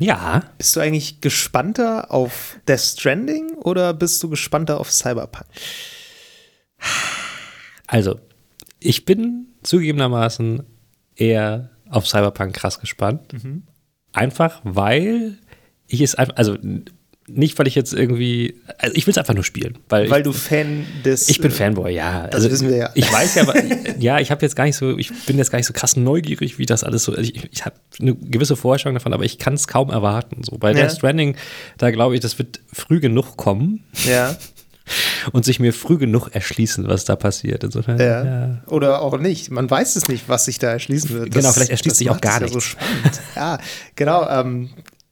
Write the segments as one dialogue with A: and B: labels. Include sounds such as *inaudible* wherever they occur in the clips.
A: Ja.
B: bist du eigentlich gespannter auf Death Stranding oder bist du gespannter auf Cyberpunk?
A: Also, ich bin zugegebenermaßen eher auf Cyberpunk krass gespannt. Einfach, weil ich es einfach, also nicht, weil ich jetzt irgendwie, also ich will es einfach nur spielen. Weil,
B: Weil
A: ich,
B: du Fan des.
A: ich bin Fanboy, ja. Also,
B: wissen wir ja.
A: Ich weiß ja, aber, *laughs* ja, ich habe jetzt gar nicht so, ich bin jetzt gar nicht so krass neugierig, wie das alles so, also ich, ich habe eine gewisse Vorstellung davon, aber ich kann es kaum erwarten. So bei
B: Ja.
A: Death Stranding, da glaube ich, das wird früh genug kommen
B: Ja, *laughs*
A: und sich mir früh genug erschließen, was da passiert. Insofern,
B: ja.
A: ja.
B: Oder auch nicht. Man weiß es nicht, was sich da erschließen wird.
A: Genau, vielleicht erschließt
B: das
A: sich auch gar
B: es Ja, so ja, genau. Ähm,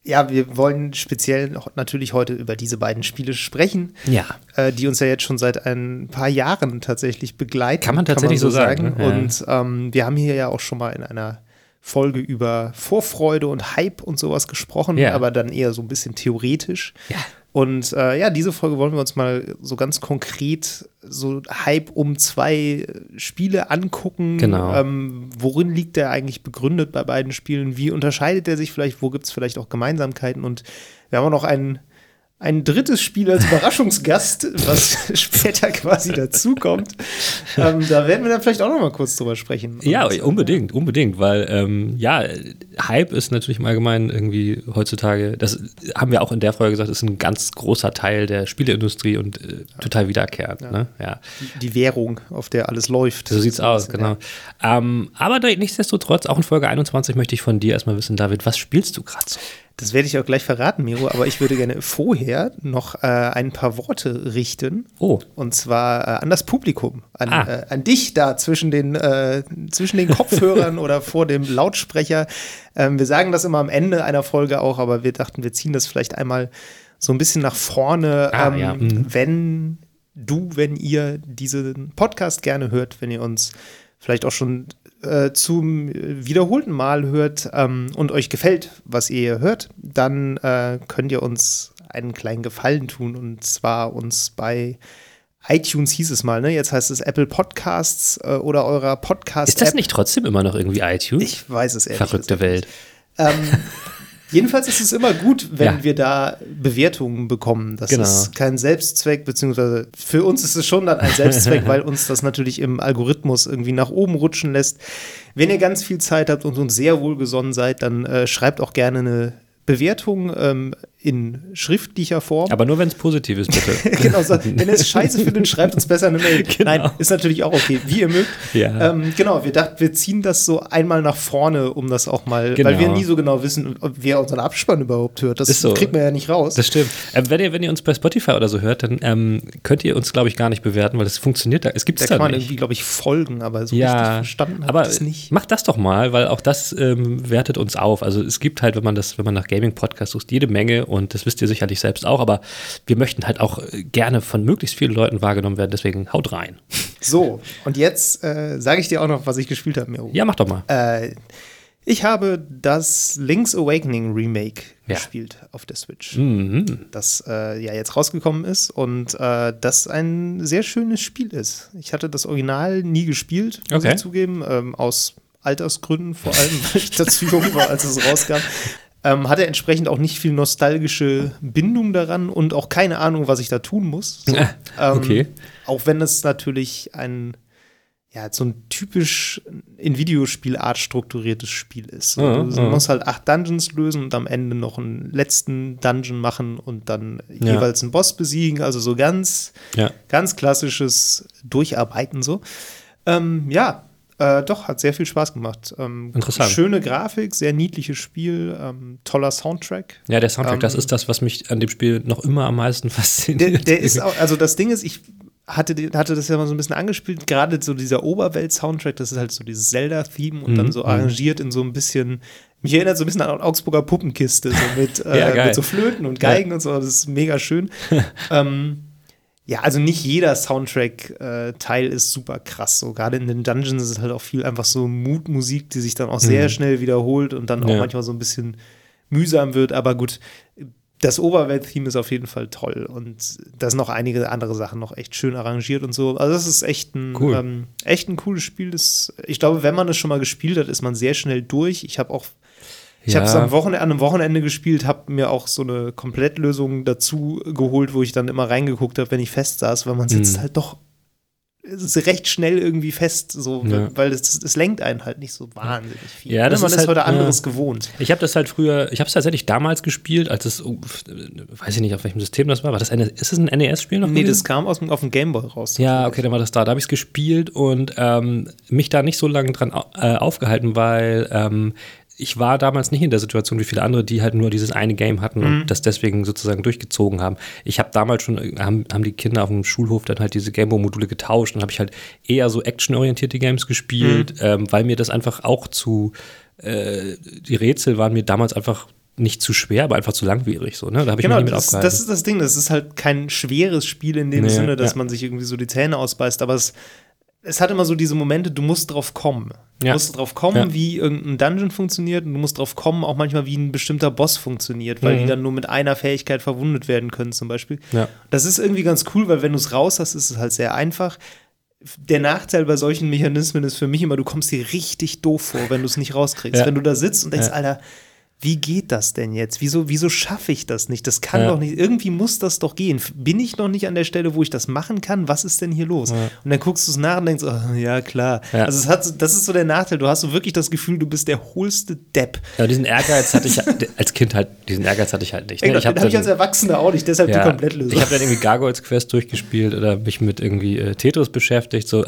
B: ja, wir wollen speziell noch, natürlich heute über diese beiden Spiele sprechen,
A: Ja.
B: äh, die uns ja jetzt schon seit ein paar Jahren tatsächlich begleiten.
A: Kann man tatsächlich so sagen, ne? Ja.
B: Und ähm, wir haben hier ja auch schon mal in einer Folge über Vorfreude und Hype und sowas gesprochen,
A: Ja.
B: aber dann eher so ein bisschen theoretisch.
A: Ja.
B: Und äh, ja, diese Folge wollen wir uns mal so ganz konkret so Hype um zwei Spiele angucken.
A: Genau.
B: Ähm, worin liegt der eigentlich begründet bei beiden Spielen? Wie unterscheidet er sich vielleicht? Wo gibt es vielleicht auch Gemeinsamkeiten? Und wir haben auch noch ein, ein drittes Spiel als Überraschungsgast, was *laughs* später quasi dazukommt. Ähm, da werden wir dann vielleicht auch noch mal kurz drüber sprechen.
A: Ja,
B: Und,
A: unbedingt, unbedingt, weil ähm, ja, Hype ist natürlich im Allgemeinen irgendwie heutzutage, das haben wir auch in der Folge gesagt, ist ein ganz großer Teil der Spieleindustrie und äh, total wiederkehrend. Ja. Ne? ja,
B: Die, die Währung, auf der alles läuft.
A: so sieht's aus, genau. Ähm, aber nichtsdestotrotz, auch in Folge 21 möchte ich von dir erstmal wissen, David, was spielst du gerade so?
B: Das werde ich auch gleich verraten, Miro, aber ich würde gerne vorher noch äh, ein paar Worte richten.
A: Oh.
B: Und zwar äh, an das Publikum, an,
A: Ah.
B: äh, an dich da zwischen den, äh, zwischen den Kopfhörern *laughs* oder vor dem Lautsprecher. Ähm, wir sagen das immer am Ende einer Folge auch, aber wir dachten, wir ziehen das vielleicht einmal so ein bisschen nach vorne.
A: Ah,
B: ähm,
A: ja, mhm.
B: Wenn du, wenn ihr diesen Podcast gerne hört, wenn ihr uns vielleicht auch schon äh, zum wiederholten Mal hört ähm, und euch gefällt, was ihr hier hört, dann äh, könnt ihr uns einen kleinen Gefallen tun und zwar uns bei iTunes hieß es mal, ne? Jetzt heißt es Apple Podcasts äh, oder eurer Podcast-App.
A: Ist das nicht trotzdem immer noch irgendwie iTunes?
B: Ich weiß es ehrlich
A: Verrückte Welt.
B: ähm, *laughs* jedenfalls ist es immer gut, wenn
A: Ja.
B: wir da Bewertungen bekommen. Das
A: Genau.
B: ist kein Selbstzweck, beziehungsweise für uns ist es schon dann ein Selbstzweck, *laughs* weil uns das natürlich im Algorithmus irgendwie nach oben rutschen lässt. Wenn ihr ganz viel Zeit habt und uns sehr wohlgesonnen seid, dann äh, schreibt auch gerne eine Bewertung ähm, in schriftlicher Form.
A: Aber nur wenn es positiv ist, bitte. *laughs*
B: genau, so, wenn ihr es scheiße findet, schreibt uns besser eine Mail. Nein, ist natürlich auch okay, wie ihr mögt.
A: Genau. Ja.
B: Ähm, genau, wir dachten, wir ziehen das so einmal nach vorne, um das auch mal,
A: Genau.
B: weil wir nie so genau wissen, ob wer unseren Abspann überhaupt hört. Das
A: so.
B: kriegt man ja nicht raus.
A: Das stimmt. Ähm, wenn, ihr, wenn ihr uns bei Spotify oder so hört, dann ähm, könnt ihr uns, glaube ich, gar nicht bewerten, weil das funktioniert da. Es gibt
B: da
A: es
B: kann
A: da
B: man
A: nicht.
B: irgendwie, glaube ich, folgen, aber so richtig
A: Ja,
B: verstanden habe
A: aber
B: ich das nicht.
A: macht das doch mal, weil auch das ähm, wertet uns auf. Also es gibt halt, wenn man das, wenn man nach Gaming-Podcasts sucht, jede Menge und das wisst ihr sicherlich selbst auch, aber wir möchten halt auch äh, gerne von möglichst vielen Leuten wahrgenommen werden, deswegen haut rein.
B: So, und jetzt äh, sage ich dir auch noch, was ich gespielt habe, Miro.
A: Ja, mach doch mal.
B: Äh, ich habe das Link's Awakening Remake
A: Ja.
B: gespielt auf der Switch.
A: Mhm.
B: das äh, ja jetzt rausgekommen ist und äh, das ein sehr schönes Spiel ist. Ich hatte das Original nie gespielt, muss
A: Okay.
B: ich zugeben, ähm, aus Altersgründen, vor allem, *laughs* weil ich dazu jung war, als es rauskam. Ähm, hatte entsprechend auch nicht viel nostalgische Bindung daran und auch keine Ahnung, was ich da tun muss. So,
A: Ah, *laughs* okay.
B: Auch wenn es natürlich ein ja, so ein typisch in Videospielart strukturiertes Spiel ist. So,
A: Ja,
B: du
A: ja.
B: musst halt acht Dungeons lösen und am Ende noch einen letzten Dungeon machen und dann
A: Ja.
B: jeweils einen Boss besiegen. Also so ganz, ganz klassisches Durcharbeiten so. Ähm, ja, äh, doch, hat sehr viel Spaß gemacht. Ähm,
A: Interessant.
B: Schöne Grafik, sehr niedliches Spiel, ähm, toller Soundtrack.
A: Ja, der Soundtrack, das
B: Ähm,
A: ist das, was mich an dem Spiel noch immer am meisten *laughs* fasziniert.
B: Der, der ist auch, also das Ding ist, ich hatte, hatte das ja mal so ein bisschen angespielt, gerade so dieser Oberwelt-Soundtrack, das ist halt so dieses Zelda-Theme und
A: Mhm,
B: dann so arrangiert in so ein bisschen, mich erinnert so ein bisschen an Augsburger Puppenkiste, so mit, *laughs*
A: Ja,
B: äh,
A: geil.
B: mit so Flöten und Geigen und so, das ist mega schön. *laughs* ähm, ja, also nicht jeder Soundtrack-Teil ist super krass. So gerade in den Dungeons ist es halt auch viel einfach so Mutmusik, die sich dann auch sehr schnell wiederholt und dann auch
A: Mhm. Ja.
B: manchmal so ein bisschen mühsam wird. Aber gut, das Oberwelt-Theme ist auf jeden Fall toll und da sind noch einige andere Sachen noch echt schön arrangiert und so. Also das ist echt ein,
A: Cool.
B: ähm, echt ein cooles Spiel. Das, ich glaube, wenn man es schon mal gespielt hat, ist man sehr schnell durch. Ich habe auch Ich
A: Ja.
B: habe es am Wochenende, an einem Wochenende gespielt, habe mir auch so eine Komplettlösung dazu geholt, wo ich dann immer reingeguckt habe, wenn ich fest saß, weil man sitzt
A: Mhm.
B: halt doch recht schnell irgendwie fest, so,
A: Ja.
B: weil es, es lenkt einen halt nicht so wahnsinnig viel.
A: Ja, das
B: man
A: ist
B: ist,
A: halt-
B: heute anderes
A: ja.
B: gewohnt.
A: Ich habe das halt früher, ich habe es tatsächlich damals gespielt, als es, oh, weiß ich nicht, auf welchem System das war. War das eine, ist es ein NES-Spiel noch?
B: Nee,
A: gewesen?
B: das kam aus dem, auf dem Gameboy raus.
A: Ja, okay, dann war das da. Da habe ich es gespielt und ähm, mich da nicht so lange dran äh, aufgehalten, weil ähm, ich war damals nicht in der Situation wie viele andere, die halt nur dieses eine Game hatten und das deswegen sozusagen durchgezogen haben. Ich habe damals schon, äh, haben, haben die Kinder auf dem Schulhof dann halt diese Gameboy-Module getauscht und habe ich halt eher so actionorientierte Games gespielt, ähm, weil mir das einfach auch zu, äh, die Rätsel waren mir damals einfach nicht zu schwer, aber einfach zu langwierig so, ne? Da habe ich
B: Genau,
A: mich mit
B: das,
A: aufgehalten.
B: das ist das Ding. Das ist halt kein schweres Spiel in dem
A: Nee,
B: Sinne, dass
A: ja.
B: man sich irgendwie so die Zähne ausbeißt, aber es, es hat immer so diese Momente, du musst drauf kommen. Du
A: Ja.
B: musst drauf kommen,
A: Ja.
B: wie irgendein Dungeon funktioniert und du musst drauf kommen, auch manchmal, wie ein bestimmter Boss funktioniert, weil
A: Mhm.
B: die dann nur mit einer Fähigkeit verwundet werden können, zum Beispiel.
A: Ja.
B: Das ist irgendwie ganz cool, weil wenn du es raus hast, ist es halt sehr einfach. Der Nachteil bei solchen Mechanismen ist für mich immer, du kommst dir richtig doof vor, wenn du es nicht rauskriegst. Wenn du da sitzt und denkst. Alter, wie geht das denn jetzt? Wieso, wieso schaffe ich das nicht? Das kann
A: Ja.
B: doch nicht, irgendwie muss das doch gehen. Bin ich noch nicht an der Stelle, wo ich das machen kann? Was ist denn hier los? Und dann guckst du es nach und denkst, oh, ja, klar.
A: Ja.
B: Also es hat, das ist so der Nachteil. Du hast so wirklich das Gefühl, du bist der hohlste Depp.
A: Ja, diesen Ehrgeiz hatte ich als Kind halt, diesen Ehrgeiz hatte ich halt nicht. Ne?
B: Ey, den habe ich
A: dann-
B: als Erwachsener auch nicht, deshalb die Komplettlösung.
A: Ich habe dann irgendwie Gargoyles Quest durchgespielt oder mich mit irgendwie äh, Tetris beschäftigt. So,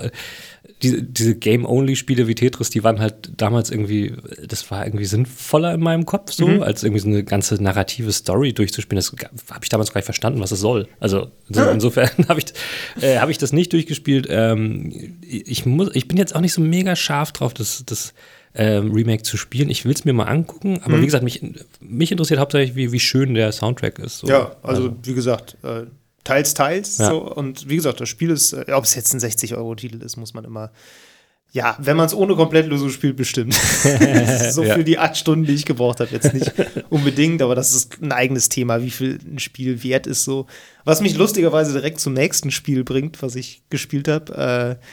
A: äh, diese, Game-Only-Spiele wie Tetris, die waren halt damals irgendwie, das war irgendwie sinnvoller in meinem Kopf so,
B: Mhm.
A: als irgendwie so eine ganze narrative Story durchzuspielen. Das habe ich damals gar nicht verstanden, was es soll. Also so, insofern *laughs* habe ich, äh, hab ich das nicht durchgespielt. Ähm, ich, muss, ich bin jetzt auch nicht so mega scharf drauf, das, das ähm, Remake zu spielen. Ich will es mir mal angucken, aber
B: Mhm.
A: wie gesagt, mich, mich interessiert hauptsächlich, wie, wie schön der Soundtrack ist. So.
B: Ja, also, wie gesagt, äh, teils, teils.
A: Ja.
B: So, und wie gesagt, das Spiel ist, äh, ob es jetzt ein 60-Euro-Titel ist, muss man immer. Ja, wenn man es ohne Komplettlösung spielt, bestimmt. *laughs* so
A: Ja.
B: für die acht Stunden, die ich gebraucht habe, jetzt nicht *laughs* unbedingt, aber das ist ein eigenes Thema, wie viel ein Spiel wert ist so. Was mich lustigerweise direkt zum nächsten Spiel bringt, was ich gespielt habe, äh,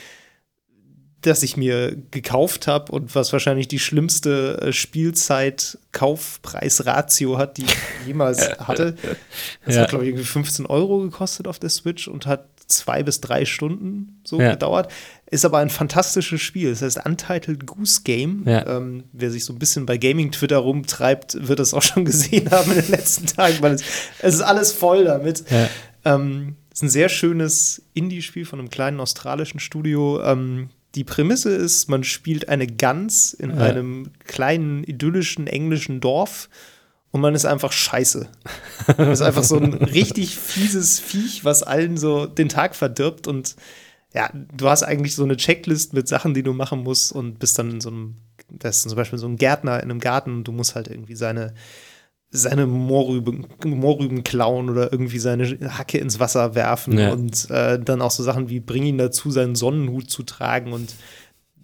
B: das ich mir gekauft habe und was wahrscheinlich die schlimmste äh, Spielzeit-Kaufpreis-Ratio hat, die ich *laughs* jemals hatte. Das
A: Ja.
B: hat, glaube ich, irgendwie 15 Euro gekostet auf der Switch und hat zwei bis drei Stunden so
A: Ja.
B: gedauert. Ist aber ein fantastisches Spiel. Das heißt Untitled Goose Game.
A: Ja.
B: Ähm, wer sich so ein bisschen bei Gaming-Twitter rumtreibt, wird das auch schon *laughs* gesehen haben in den letzten Tagen, weil es, es ist alles voll damit.
A: Ja.
B: Ähm, ist ein sehr schönes Indie-Spiel von einem kleinen australischen Studio. Ähm, die Prämisse ist, man spielt eine Gans in
A: Ja.
B: einem kleinen idyllischen englischen Dorf und man ist einfach scheiße. Man ist einfach so ein *laughs* richtig fieses Viech, was allen so den Tag verdirbt und ja, du hast eigentlich so eine Checklist mit Sachen, die du machen musst und bist dann in so einem, das ist zum Beispiel so ein Gärtner in einem Garten und du musst halt irgendwie seine seine Mohrrüben, Mohrrüben klauen oder irgendwie seine Hacke ins Wasser werfen
A: Ja.
B: und äh, dann auch so Sachen wie bring ihn dazu, seinen Sonnenhut zu tragen und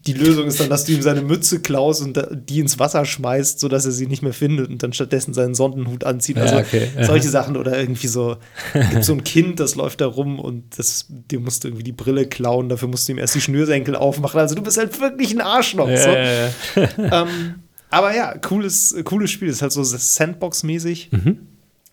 B: die Lösung ist dann, dass du ihm seine Mütze klaust und die ins Wasser schmeißt, sodass er sie nicht mehr findet und dann stattdessen seinen Sonnenhut anzieht.
A: Ja,
B: Also
A: okay.
B: solche Sachen oder irgendwie so, gibt so ein Kind, das läuft da rum und das, dem musst du irgendwie die Brille klauen, dafür musst du ihm erst die Schnürsenkel aufmachen. Also du bist halt wirklich ein Arschloch.
A: Ja,
B: so.
A: ja, ja.
B: Ähm, aber ja, cooles, cooles Spiel. Ist halt so Sandbox-mäßig.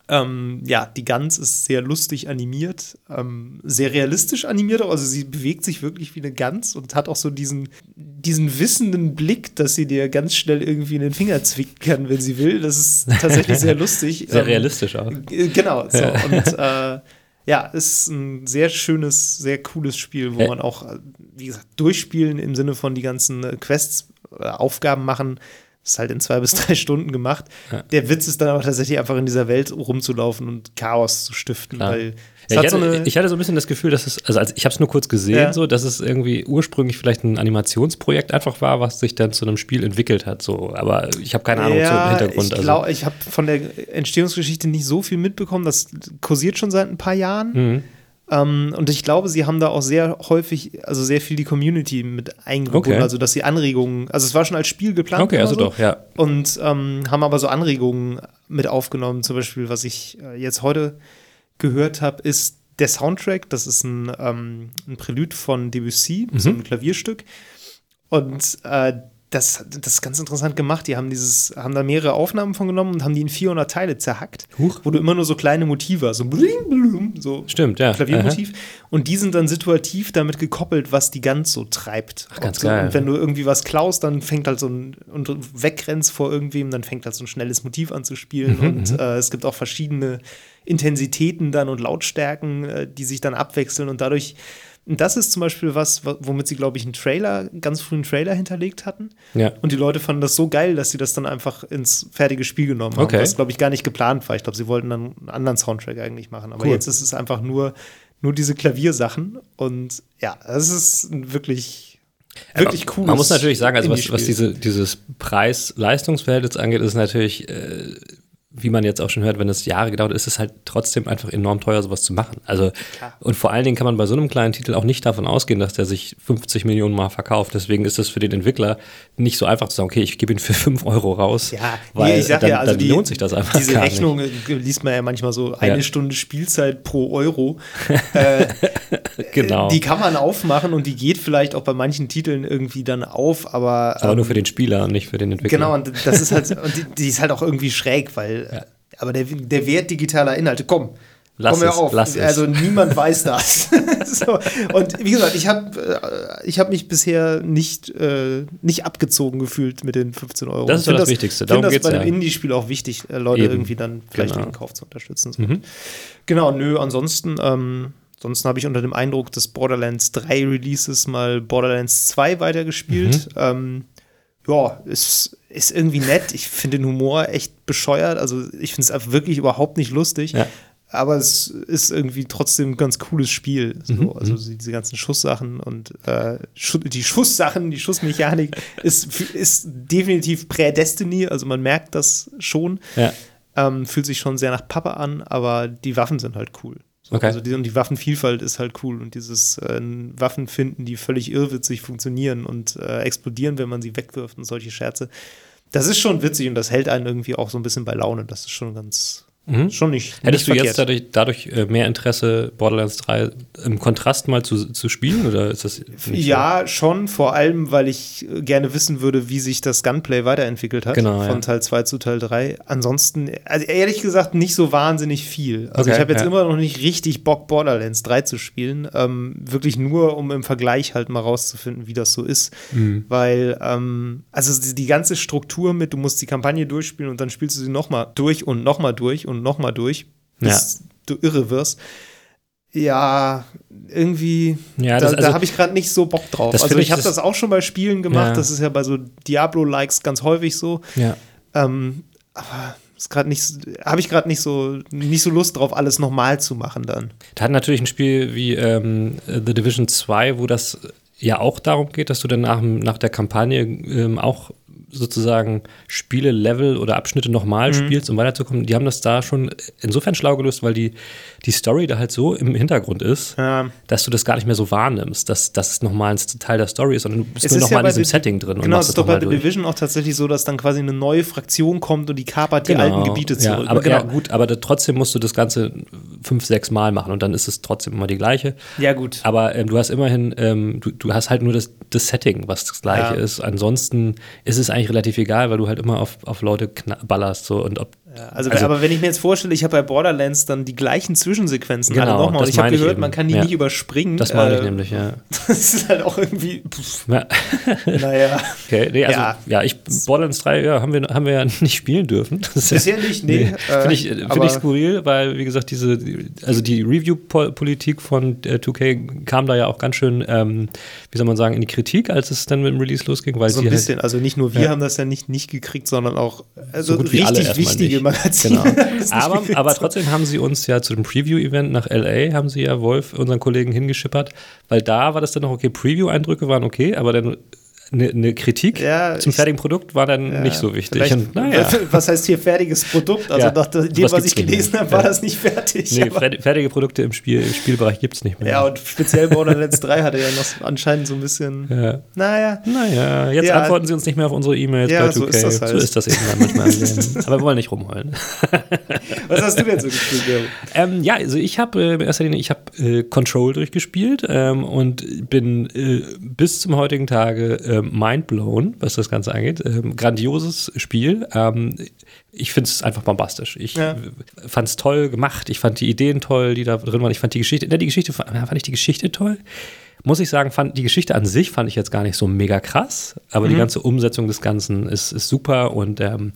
B: Ähm, ja, die Gans ist sehr lustig animiert, ähm, sehr realistisch animiert, auch. also sie bewegt sich wirklich wie eine Gans und hat auch so diesen, diesen wissenden Blick, dass sie dir ganz schnell irgendwie in den Finger zwicken kann, wenn sie will. Das ist tatsächlich sehr *laughs* lustig.
A: Sehr
B: Ähm,
A: realistisch auch.
B: G- Genau, so. Und äh, ja, ist ein sehr schönes, sehr cooles Spiel, wo man auch, äh, wie gesagt, durchspielen im Sinne von die ganzen äh, Quests, äh, Aufgaben machen. Ist halt in zwei bis drei *laughs* Stunden gemacht.
A: Ja.
B: Der Witz ist dann aber tatsächlich einfach in dieser Welt rumzulaufen und Chaos zu stiften,
A: Klar.
B: weil
A: Ja, ich,
B: so
A: hatte,
B: eine.
A: ich hatte so ein bisschen das Gefühl, dass es, also als, ich habe es nur kurz gesehen,
B: Ja.
A: so, dass es irgendwie ursprünglich vielleicht ein Animationsprojekt einfach war, was sich dann zu einem Spiel entwickelt hat. So. Aber ich habe keine Ahnung zum Hintergrund.
B: Ich,
A: also.
B: ich habe von der Entstehungsgeschichte nicht so viel mitbekommen. Das kursiert schon seit ein paar Jahren.
A: Mhm.
B: Ähm, und ich glaube, sie haben da auch sehr häufig, also sehr viel die Community mit eingebunden,
A: Okay.
B: also dass sie Anregungen, also es war schon als Spiel geplant.
A: Okay, also
B: so,
A: doch, ja.
B: Und ähm, haben aber so Anregungen mit aufgenommen. Zum Beispiel, was ich äh, jetzt heute gehört habe, ist der Soundtrack. Das ist ein, ähm, ein Prälude von Debussy, so
A: Mhm.
B: ein Klavierstück. Und äh, das, das ist ganz interessant gemacht. Die haben dieses, haben da mehrere Aufnahmen von genommen und haben die in 400 Teile zerhackt,
A: Huch.
B: wo du immer nur so kleine Motive hast, so bling, bling, so
A: Stimmt, ja.
B: Klaviermotiv. Und die sind dann situativ damit gekoppelt, was die Gans so treibt.
A: Ach, ganz
B: und so,
A: geil.
B: Und wenn du irgendwie was klaust, dann fängt halt so ein, und wegrennst vor irgendwem, dann fängt halt so ein schnelles Motiv an zu spielen.
A: Mhm,
B: und äh, es gibt auch verschiedene Intensitäten dann und Lautstärken, äh, die sich dann abwechseln und dadurch. Und das ist zum Beispiel was, wa- womit sie, glaube ich, einen Trailer, ganz frühen Trailer hinterlegt hatten.
A: Ja.
B: Und die Leute fanden das so geil, dass sie das dann einfach ins fertige Spiel genommen haben.
A: Okay.
B: Was, glaube ich, gar nicht geplant war. Ich glaube, sie wollten dann einen anderen Soundtrack eigentlich machen. Aber
A: Cool.
B: jetzt ist es einfach nur, nur diese Klaviersachen. Und ja, das ist wirklich, wirklich cool.
A: Man muss natürlich sagen, also was, was diese, dieses Preis-Leistungsverhältnis angeht, ist natürlich, äh, wie man jetzt auch schon hört, wenn es Jahre gedauert ist, ist es halt trotzdem einfach enorm teuer, sowas zu machen. Also,
B: Klar.
A: und vor allen Dingen kann man bei so einem kleinen Titel auch nicht davon ausgehen, dass der sich 50 Millionen Mal verkauft. Deswegen ist es für den Entwickler nicht so einfach zu sagen, okay, ich gebe ihn für 5 Euro raus.
B: Ja,
A: weil
B: nee, ich sag
A: dann,
B: ja, also die,
A: lohnt sich das einfach.
B: Diese
A: gar
B: Rechnung äh, liest man ja manchmal so eine
A: Ja.
B: Stunde Spielzeit pro Euro. *laughs* äh,
A: Nicht. Genau.
B: Die kann man aufmachen und die geht vielleicht auch bei manchen Titeln irgendwie dann auf, aber.
A: aber
B: ähm,
A: nur für den Spieler und nicht für den Entwickler.
B: Genau, und das ist halt, und die, die ist halt auch irgendwie schräg, weil, aber der, der Wert digitaler Inhalte, komm,
A: Lass
B: komm
A: es,
B: auf.
A: lass es.
B: also niemand weiß das. *laughs* *laughs* so, und wie gesagt, ich habe äh, ich hab mich bisher nicht, äh, nicht abgezogen gefühlt mit den 15 Euro.
A: Das ist
B: find
A: das Wichtigste,
B: Ich
A: darum
B: finde das
A: geht's
B: bei
A: ja.
B: einem Indie-Spiel auch wichtig, äh, Leute
A: Eben.
B: irgendwie dann vielleicht
A: Genau.
B: den Kauf zu unterstützen. So. Genau, nö, ansonsten, ähm, ansonsten habe ich unter dem Eindruck des Borderlands 3 Releases mal Borderlands 2 weitergespielt.
A: Mhm.
B: Ähm, ja, ist, ist irgendwie nett. Ich finde den Humor echt bescheuert. Also ich finde es wirklich überhaupt nicht lustig.
A: Ja.
B: Aber es ist irgendwie trotzdem ein ganz cooles Spiel. So,
A: Mhm,
B: also diese ganzen Schusssachen und äh, die Schusssachen, die Schussmechanik *laughs* ist, ist definitiv Prä-Destiny. Also man merkt das schon.
A: Ja.
B: Ähm, fühlt sich schon sehr nach Papa an, aber die Waffen sind halt cool.
A: Okay.
B: Also die, und die Waffenvielfalt ist halt cool und dieses äh, Waffen finden, die völlig irrwitzig funktionieren und äh, explodieren, wenn man sie wegwirft und solche Scherze. Das ist schon witzig und das hält einen irgendwie auch so ein bisschen bei Laune. Das ist schon ganz, schon nicht.
A: Mhm. Hättest
B: nicht
A: du jetzt dadurch, dadurch äh, mehr Interesse, Borderlands 3 im Kontrast mal zu, zu spielen? Oder ist das
B: Ja, schon, vor allem, weil ich äh, gerne wissen würde, wie sich das Gunplay weiterentwickelt hat.
A: Genau,
B: von
A: ja.
B: Teil 2 zu Teil 3. Ansonsten, also ehrlich gesagt, nicht so wahnsinnig viel. Also
A: Okay,
B: ich habe jetzt
A: ja.
B: immer noch nicht richtig Bock, Borderlands 3 zu spielen. Ähm, wirklich nur, um im Vergleich halt mal rauszufinden, wie das so ist.
A: Mhm.
B: Weil, ähm, also die, die ganze Struktur mit, du musst die Kampagne durchspielen und dann spielst du sie nochmal durch und nochmal durch und nochmal durch, bis du irre wirst. Ja, irgendwie,
A: Ja,
B: da,
A: das- also-
B: da habe ich gerade nicht so Bock drauf. Also ich
A: ich,
B: habe
A: das-
B: auch schon bei Spielen gemacht.
A: Ja.
B: Das ist ja bei so Diablo-Likes ganz häufig so.
A: Ja.
B: Ähm, aber ist gerade nicht, habe ich gerade nicht so nicht so Lust drauf, alles nochmal zu machen dann.
A: Da hat natürlich ein Spiel wie ähm, The Division 2, wo das ja auch darum geht, dass du dann nach, nach der Kampagne ähm, auch sozusagen Spiele, Level oder Abschnitte nochmal
B: Mhm.
A: spielst, um weiterzukommen. Die haben das da schon insofern schlau gelöst, weil die, die Story da halt so im Hintergrund ist,
B: Ja.
A: dass du das gar nicht mehr so wahrnimmst, dass, dass es nochmal ein Teil der Story ist, sondern du bist
B: Es
A: nur
B: ja
A: nochmal
B: bei
A: in diesem Setting drin und
B: Genau, es ist doch bei The. Division auch tatsächlich so, dass dann quasi eine neue Fraktion kommt und die kapert die alten Gebiete zurück.
A: Genau. Ja, aber
B: genau.
A: ja, gut, aber da, trotzdem musst du das Ganze fünf, sechs Mal machen und dann ist es trotzdem immer die gleiche.
B: ja, gut.
A: Aber ähm, du hast immerhin, ähm, du, du hast halt nur das, das Setting, was das gleiche
B: Ja.
A: ist. Ansonsten ist es eigentlich relativ egal, weil du halt immer auf, auf Leute ballerst so. Und ob
B: Ja, also,
A: Also-
B: aber wenn ich mir jetzt vorstelle, ich habe bei Borderlands dann die gleichen Zwischensequenzen alle
A: Genau,
B: nochmal. Und ich habe
A: ich
B: gehört,
A: eben.
B: man kann die
A: Ja.
B: nicht überspringen.
A: das meine ich
B: Äh,
A: nämlich, ja. *laughs*
B: Das ist halt auch irgendwie, pff,
A: ja. *laughs*
B: naja.
A: Okay, nee, also ja,
B: Ja.
A: ich Borderlands 3 ja, haben wir haben wir ja *laughs* nicht spielen dürfen.
B: Bisher nicht, nee. äh,
A: Finde ich, find ich skurril, weil, wie gesagt, diese, also die Review-Politik von äh, 2K kam da ja auch ganz schön, ähm, wie soll man sagen, in die Kritik, als es dann mit dem Release losging, weil
B: So ein
A: halt,
B: bisschen. Also nicht nur wir haben das ja nicht, nicht gekriegt, sondern auch also
A: so gut wie alle
B: richtig wichtige *laughs*
A: nicht.
B: Magazine.
A: Genau. Aber, aber trotzdem haben sie uns ja zu dem Preview-Event nach LA, haben sie ja Wolf, unseren Kollegen, hingeschippert, weil da war das dann noch okay, Preview-Eindrücke waren okay, aber dann eine, eine Kritik
B: Ja,
A: zum fertigen Produkt war dann nicht so wichtig. Und, naja.
B: Was heißt hier fertiges Produkt? Also
A: Ja,
B: nach dem,
A: sowas
B: was ich gelesen habe, war
A: Ja.
B: das nicht fertig.
A: Nee, fertige Produkte im, Spiel, im Spielbereich gibt es nicht mehr.
B: ja, und speziell Borderlands 3 hatte ja noch anscheinend so ein bisschen.
A: Ja.
B: Naja.
A: Naja, jetzt
B: Ja.
A: antworten sie uns nicht mehr auf unsere E-Mails
B: Ja,
A: bei 2K.
B: so ist das halt.
A: So ist das eben dann manchmal. Aber wir wollen nicht rumheulen. *laughs*
B: Was hast du denn so gespielt?
A: Ähm, ja, also ich habe äh, in erster Linie, ich habe äh, Control durchgespielt ähm, und bin äh, bis zum heutigen Tage äh, mindblown, was das Ganze angeht. Ähm, grandioses Spiel. Ähm, ich finde es einfach bombastisch. Ich ja. fand es toll gemacht. Ich fand die Ideen toll, die da drin waren. Ich fand die Geschichte, ne, die Geschichte fand ich die Geschichte toll muss ich sagen, fand die Geschichte an sich fand ich jetzt gar nicht so mega krass, aber mhm. die ganze Umsetzung des Ganzen ist, ist super und ähm,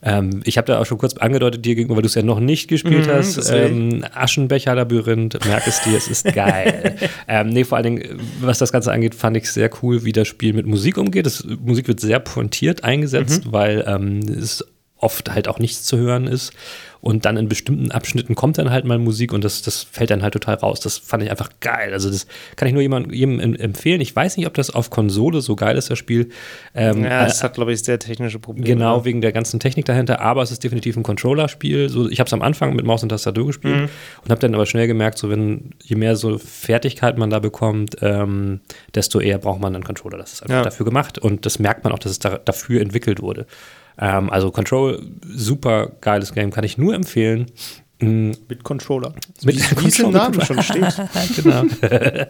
A: ähm, ich habe da auch schon kurz angedeutet dir gegenüber, weil du es ja noch nicht gespielt mhm, hast. Ähm, Aschenbecher-Labyrinth, merk es dir, es ist *laughs* geil. ähm, nee, vor allen Dingen, was das Ganze angeht, fand ich sehr cool, wie das Spiel mit Musik umgeht. Das, Musik wird sehr pointiert eingesetzt, mhm. weil ähm, es oft halt auch nichts zu hören ist. Und dann in bestimmten Abschnitten kommt dann halt mal Musik und das, das fällt dann halt total raus. Das fand ich einfach geil. Also das kann ich nur jemand, jedem empfehlen. Ich weiß nicht, ob das auf Konsole so geil ist, das Spiel.
B: Ähm, ja, es äh, hat, glaube ich, sehr technische Probleme.
A: Genau, oder? wegen der ganzen Technik dahinter. Aber es ist definitiv ein Controller-Spiel. So, ich habe es am Anfang mit Maus und Tastatur gespielt mhm. und habe dann aber schnell gemerkt, so wenn je mehr so Fertigkeit man da bekommt, ähm, desto eher braucht man einen Controller. Das ist einfach ja. dafür gemacht und das merkt man auch, dass es da, dafür entwickelt wurde. Ähm, also Control, super geiles Game, kann ich nur empfehlen.
B: Mhm. Mit Controller.
A: Mit wie es im Namen schon *laughs* steht. genau. *laughs*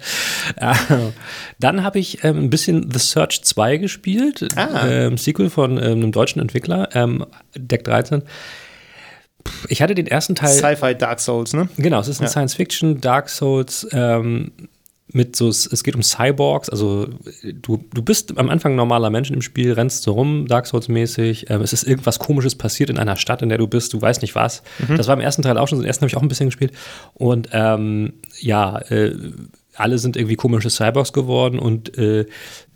A: Dann habe ich ähm, ein bisschen The Search 2 gespielt. Ah. Ähm, Sequel von ähm, einem deutschen Entwickler, ähm, Deck 13. Ich hatte den ersten Teil.
B: Sci-Fi Dark Souls, ne?
A: Genau, es ist ein ja. Science-Fiction Dark Souls. Mit so, es geht um Cyborgs, also du, du bist am Anfang normaler Mensch im Spiel, rennst so rum, Dark Souls-mäßig, ähm, es ist irgendwas komisches passiert in einer Stadt, in der du bist, du weißt nicht was. Mhm. Das war im ersten Teil auch schon, den ersten habe ich auch ein bisschen gespielt. Und ähm, ja, äh, alle sind irgendwie komische Cyborgs geworden und äh,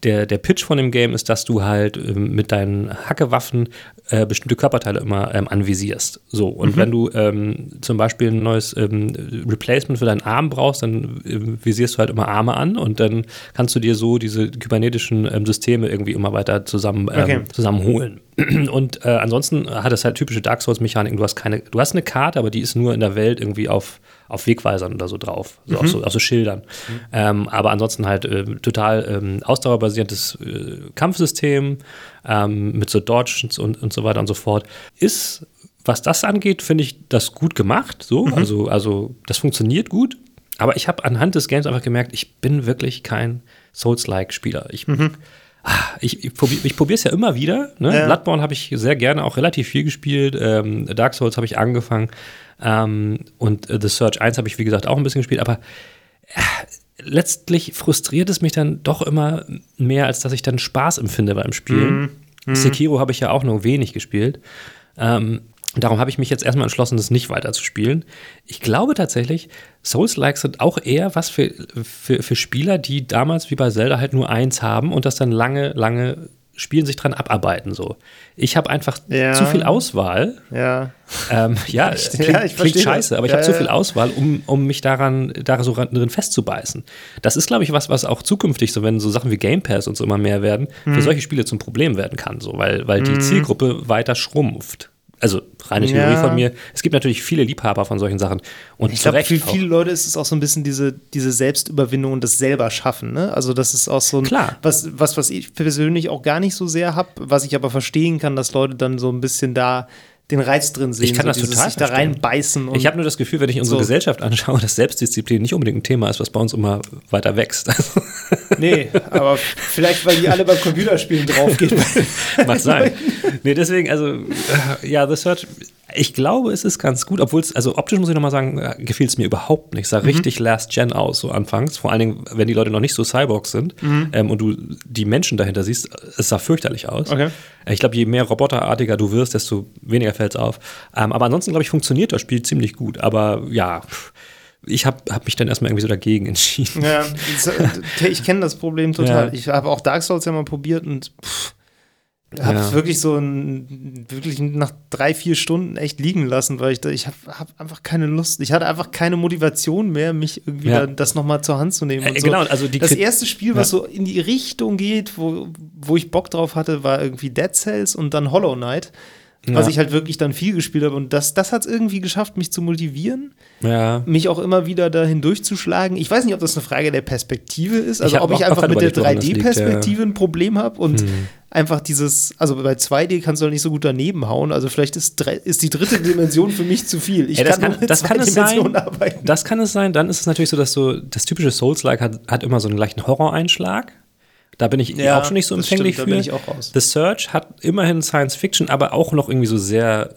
A: der, der Pitch von dem Game ist, dass du halt äh, mit deinen Hackewaffen äh, bestimmte Körperteile immer ähm, anvisierst. So, und mhm. wenn du ähm, zum Beispiel ein neues ähm, Replacement für deinen Arm brauchst, dann äh, visierst du halt immer Arme an und dann kannst du dir so diese kybernetischen ähm, Systeme irgendwie immer weiter zusammen, ähm, okay. zusammenholen. *clears throat* Und äh, ansonsten hat es halt typische Dark Souls-Mechaniken. Du hast keine, du hast eine Karte, aber die ist nur in der Welt irgendwie auf auf Wegweisern oder so drauf, so, mhm. auf, so auf so Schildern. Mhm. Ähm, aber ansonsten halt äh, total ähm, ausdauerbasiertes äh, Kampfsystem ähm, mit so Dodges und, und so weiter und so fort. Ist, was das angeht, finde ich das gut gemacht. So, mhm. also, also das funktioniert gut. Aber ich habe anhand des Games einfach gemerkt, ich bin wirklich kein Souls-like-Spieler. Ich mhm. Ah, ich, ich probiere es ja immer wieder. Ne? Ja. Bloodborne habe ich sehr gerne auch relativ viel gespielt. Ähm, Dark Souls habe ich angefangen. Ähm, und äh, The Search 1 habe ich, wie gesagt, auch ein bisschen gespielt. Aber äh, letztlich frustriert es mich dann doch immer mehr, als dass ich dann Spaß empfinde beim Spielen. Mhm. Sekiro habe ich ja auch nur wenig gespielt. Ähm, Darum habe ich mich jetzt erstmal entschlossen, das nicht weiter zu spielen. Ich glaube tatsächlich, Souls-Likes sind auch eher was für, für, für Spieler, die damals wie bei Zelda halt nur eins haben und das dann lange, lange spielen, sich dran abarbeiten. So. Ich habe einfach ja. zu viel Auswahl.
B: Ja.
A: Ähm, ja, klingt, ja, ich klingt scheiße, aber ich ja, habe zu viel Auswahl, um, um mich daran, da so drin festzubeißen. Das ist, glaube ich, was, was auch zukünftig, so wenn so Sachen wie Game Pass und so immer mehr werden, mhm. für solche Spiele zum Problem werden kann, so, weil, weil die mhm. Zielgruppe weiter schrumpft also reine Theorie ja. von mir. Es gibt natürlich viele Liebhaber von solchen Sachen. Und
B: ich glaube, für viele Leute ist es auch so ein bisschen diese, diese Selbstüberwindung und das selber schaffen. Ne? Also das ist auch so ein,
A: Klar.
B: Was, was, was ich persönlich auch gar nicht so sehr habe, was ich aber verstehen kann, dass Leute dann so ein bisschen da den Reiz drin sehen.
A: Ich kann so das total
B: sich da reinbeißen.
A: ich habe nur das Gefühl, wenn ich unsere so. Gesellschaft anschaue, dass Selbstdisziplin nicht unbedingt ein Thema ist, was bei uns immer weiter wächst. *laughs*
B: nee, aber vielleicht, weil die alle beim Computerspielen draufgehen. *laughs*
A: Mag sein. Nee, deswegen, also, äh, ja, The Search ich glaube, es ist ganz gut, obwohl es, also optisch muss ich nochmal sagen, äh, gefiel es mir überhaupt nicht. Es sah mhm. richtig Last Gen aus, so anfangs. Vor allen Dingen, wenn die Leute noch nicht so Cyborgs sind mhm. ähm, und du die Menschen dahinter siehst, es sah fürchterlich aus.
B: Okay.
A: Ich glaube, je mehr roboterartiger du wirst, desto weniger fällt es auf. Ähm, aber ansonsten, glaube ich, funktioniert das Spiel ziemlich gut. Aber ja, ich habe hab mich dann erstmal irgendwie so dagegen *laughs* entschieden.
B: Ja, äh, ich kenne das Problem total. Ja. Ich habe auch Dark Souls ja mal probiert und pff, habe ja. wirklich so ein, wirklich nach drei, vier Stunden echt liegen lassen, weil ich da, ich habe hab einfach keine Lust. Ich hatte einfach keine Motivation mehr, mich irgendwie ja. da, das nochmal zur Hand zu nehmen.
A: Äh, so. Genau, also die
B: das erste Spiel, was ja. so in die Richtung geht, wo, wo ich Bock drauf hatte, war irgendwie Dead Cells und dann Hollow Knight. Ja. Was ich halt wirklich dann viel gespielt habe. Und das, das hat es irgendwie geschafft, mich zu motivieren.
A: Ja.
B: Mich auch immer wieder dahin durchzuschlagen. Ich weiß nicht, ob das eine Frage der Perspektive ist. Also, ob ich einfach mit der 3D-Perspektive ja. ein Problem habe und hm. einfach dieses, also bei 2D kannst du nicht so gut daneben hauen. Also, vielleicht ist, ist die dritte Dimension für mich zu viel. Ich
A: Ey, das kann, kann das kann es sein. Arbeiten. Das kann es sein. Dann ist es natürlich so, dass so das typische Souls-like hat, hat immer so einen leichten Horroreinschlag. Da bin ich
B: Ja,
A: auch schon nicht so empfänglich
B: stimmt, da
A: für.
B: bin ich auch raus.
A: The Search hat immerhin Science Fiction, aber auch noch irgendwie so sehr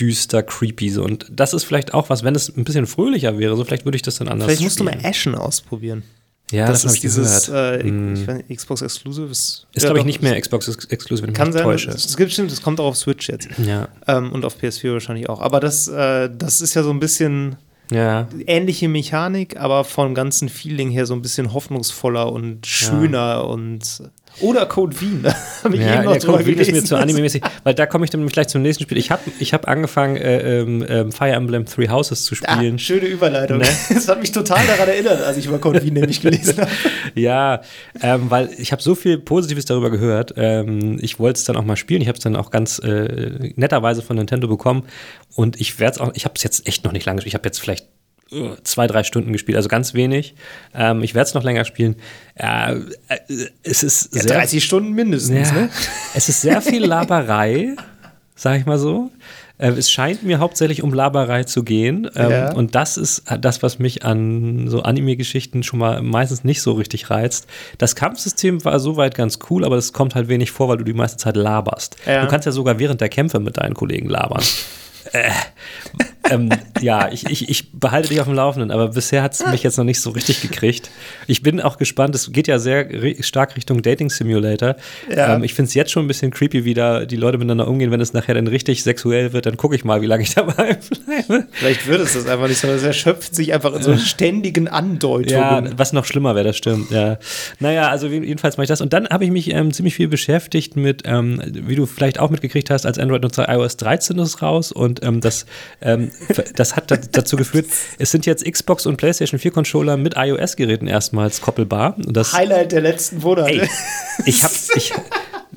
A: düster, creepy. So. Und das ist vielleicht auch was, wenn es ein bisschen fröhlicher wäre, so vielleicht würde ich das dann anders
B: Vielleicht musst du
A: spielen.
B: mal Ashen ausprobieren.
A: Ja,
B: das,
A: das, habe
B: ist
A: ich
B: dieses
A: gehört.
B: äh, ich nicht, Xbox Exclusive. Ist,
A: ist,
B: ja,
A: glaube ich, nicht mehr Xbox Ex- Exclusive, wenn ich
B: Kann
A: mich
B: sein,
A: täusche.
B: es gibt stimmt, das kommt auch auf Switch jetzt.
A: Ja,
B: Ähm, und auf PS4 wahrscheinlich auch. Aber das, äh, das ist ja so ein bisschen
A: ja.
B: ähnliche Mechanik, aber vom ganzen Feeling her so ein bisschen hoffnungsvoller und schöner und oder Code Vein, *laughs* da habe ich
A: Ja,
B: eben noch
A: der
B: drüber
A: Code Vein ist mir zu anime-mäßig, weil da komme ich dann nämlich gleich zum nächsten Spiel. Ich habe ich hab angefangen, äh, ähm, ähm, Fire Emblem Three Houses zu
B: Ah,
A: spielen.
B: schöne Überleitung.
A: Ne? *laughs*
B: Das hat mich total daran erinnert, als ich über Code Vein nämlich gelesen habe. *laughs*
A: Ja, ähm, weil ich habe so viel Positives darüber gehört. Ähm, ich wollte es dann auch mal spielen. Ich habe es dann auch ganz äh, netterweise von Nintendo bekommen. Und ich werde es auch, ich habe es jetzt echt noch nicht lange gespielt. Ich habe jetzt vielleicht zwei, drei Stunden gespielt, also ganz wenig. Ähm, ich werde es noch länger spielen. Äh, äh, es ist
B: Ja,
A: sehr
B: 30 Stunden mindestens,
A: ja,
B: ne? *laughs*
A: Es ist sehr viel Laberei, sag ich mal so. Äh, Es scheint mir hauptsächlich um Laberei zu gehen. Ähm,
B: Ja.
A: Und das ist das, was mich an so Anime-Geschichten schon mal meistens nicht so richtig reizt. Das Kampfsystem war soweit ganz cool, aber das kommt halt wenig vor, weil du die meiste Zeit laberst.
B: Ja.
A: Du kannst ja sogar während der Kämpfe mit deinen Kollegen labern. *laughs* äh, ähm, ja, ich, ich, ich behalte dich auf dem Laufenden, aber bisher hat es mich jetzt noch nicht so richtig gekriegt. Ich bin auch gespannt, es geht ja sehr stark Richtung Dating Simulator.
B: Ja.
A: Ähm, ich finde es jetzt schon ein bisschen creepy, wie da die Leute miteinander umgehen. Wenn es nachher dann richtig sexuell wird, dann gucke ich mal, wie lange ich dabei *laughs* bleibe.
B: Vielleicht wird es das einfach nicht, sondern es erschöpft sich einfach in so ständigen Andeutungen.
A: Ja, was noch schlimmer wäre, das stimmt. Ja. Naja, also jedenfalls mache ich das. Und dann habe ich mich ähm, ziemlich viel beschäftigt mit, ähm, wie du vielleicht auch mitgekriegt hast, als Android-Nutzer iOS 13 ist raus und ähm, das, ähm, das hat da- dazu geführt, es sind jetzt Xbox und PlayStation 4 Controller mit iOS-Geräten erstmals koppelbar. Und das,
B: Highlight der letzten Monate.
A: Ey, ich habe ich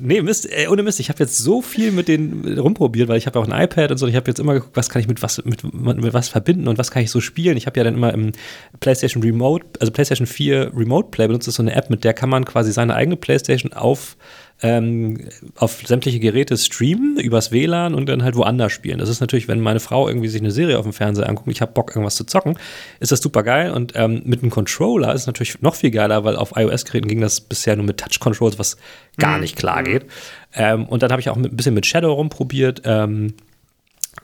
A: Nee, Mist, äh, ohne Mist, ich habe jetzt so viel mit denen rumprobiert, weil ich habe auch ein iPad und so, und ich habe jetzt immer geguckt, was kann ich mit was mit, mit was verbinden und was kann ich so spielen. Ich habe ja dann immer im PlayStation Remote, also PlayStation 4 Remote Play benutzt, das ist so eine App, mit der kann man quasi seine eigene PlayStation auf ähm, auf sämtliche Geräte streamen, übers WLAN und dann halt woanders spielen. Das ist natürlich, wenn meine Frau irgendwie sich eine Serie auf dem Fernseher anguckt, ich habe Bock, irgendwas zu zocken, ist das super geil. Und ähm, mit einem Controller ist es natürlich noch viel geiler, weil auf iOS-Geräten ging das bisher nur mit Touch-Controls, was gar nicht klar geht. Ähm, und dann habe ich auch mit, ein bisschen mit Shadow rumprobiert. Ähm,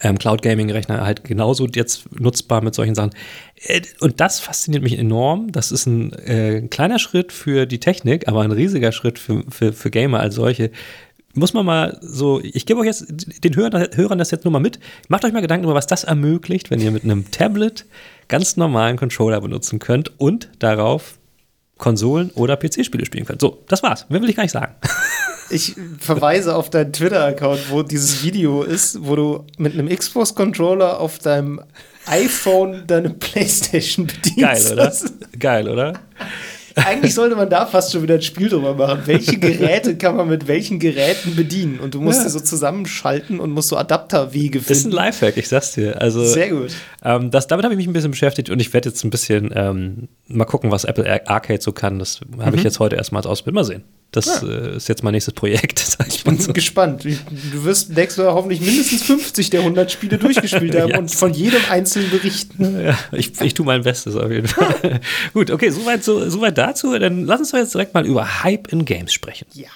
A: ähm, Cloud Gaming Rechner halt genauso jetzt nutzbar mit solchen Sachen. Äh, Und das fasziniert mich enorm. Das ist ein äh, kleiner Schritt für die Technik, aber ein riesiger Schritt für, für, für Gamer als solche. Muss man mal so, ich gebe euch jetzt den Hörern, Hörern das jetzt nur mal mit. Macht euch mal Gedanken über, was das ermöglicht, wenn ihr mit einem Tablet ganz normalen Controller benutzen könnt und darauf Konsolen oder PC-Spiele spielen könnt. So, das war's. Mehr will ich gar nicht sagen. *laughs*
B: Ich verweise auf deinen Twitter-Account, wo dieses Video ist, wo du mit einem Xbox-Controller auf deinem iPhone deine Playstation bedienst.
A: Geil, oder? *laughs* Geil, oder?
B: Eigentlich sollte man da fast schon wieder ein Spiel drüber machen. Welche Geräte kann man mit welchen Geräten bedienen? Und du musst
A: Ja.
B: die so zusammenschalten und musst so Adapterwege
A: Das ist ein
B: finden.
A: Lifehack, ich sag's dir. Also,
B: Sehr gut.
A: Ähm, das, damit habe ich mich ein bisschen beschäftigt und ich werde jetzt ein bisschen ähm, mal gucken, was Apple Ar- Arcade so kann. Das habe
B: Mhm.
A: ich jetzt heute erstmals ausprobiert. Mal sehen. Das äh, ist jetzt mein nächstes Projekt, *laughs* sag ich mal
B: Bin
A: so.
B: gespannt. Du wirst nächstes Mal hoffentlich mindestens 50 der 100 Spiele durchgespielt *laughs* haben
A: Ja.
B: und von jedem einzelnen berichten.
A: Ja, ich, ich tue mein Bestes auf jeden Fall. *laughs* Gut, okay, soweit so, soweit dazu. Dann lass uns doch jetzt direkt mal über Hype in Games sprechen.
B: Ja.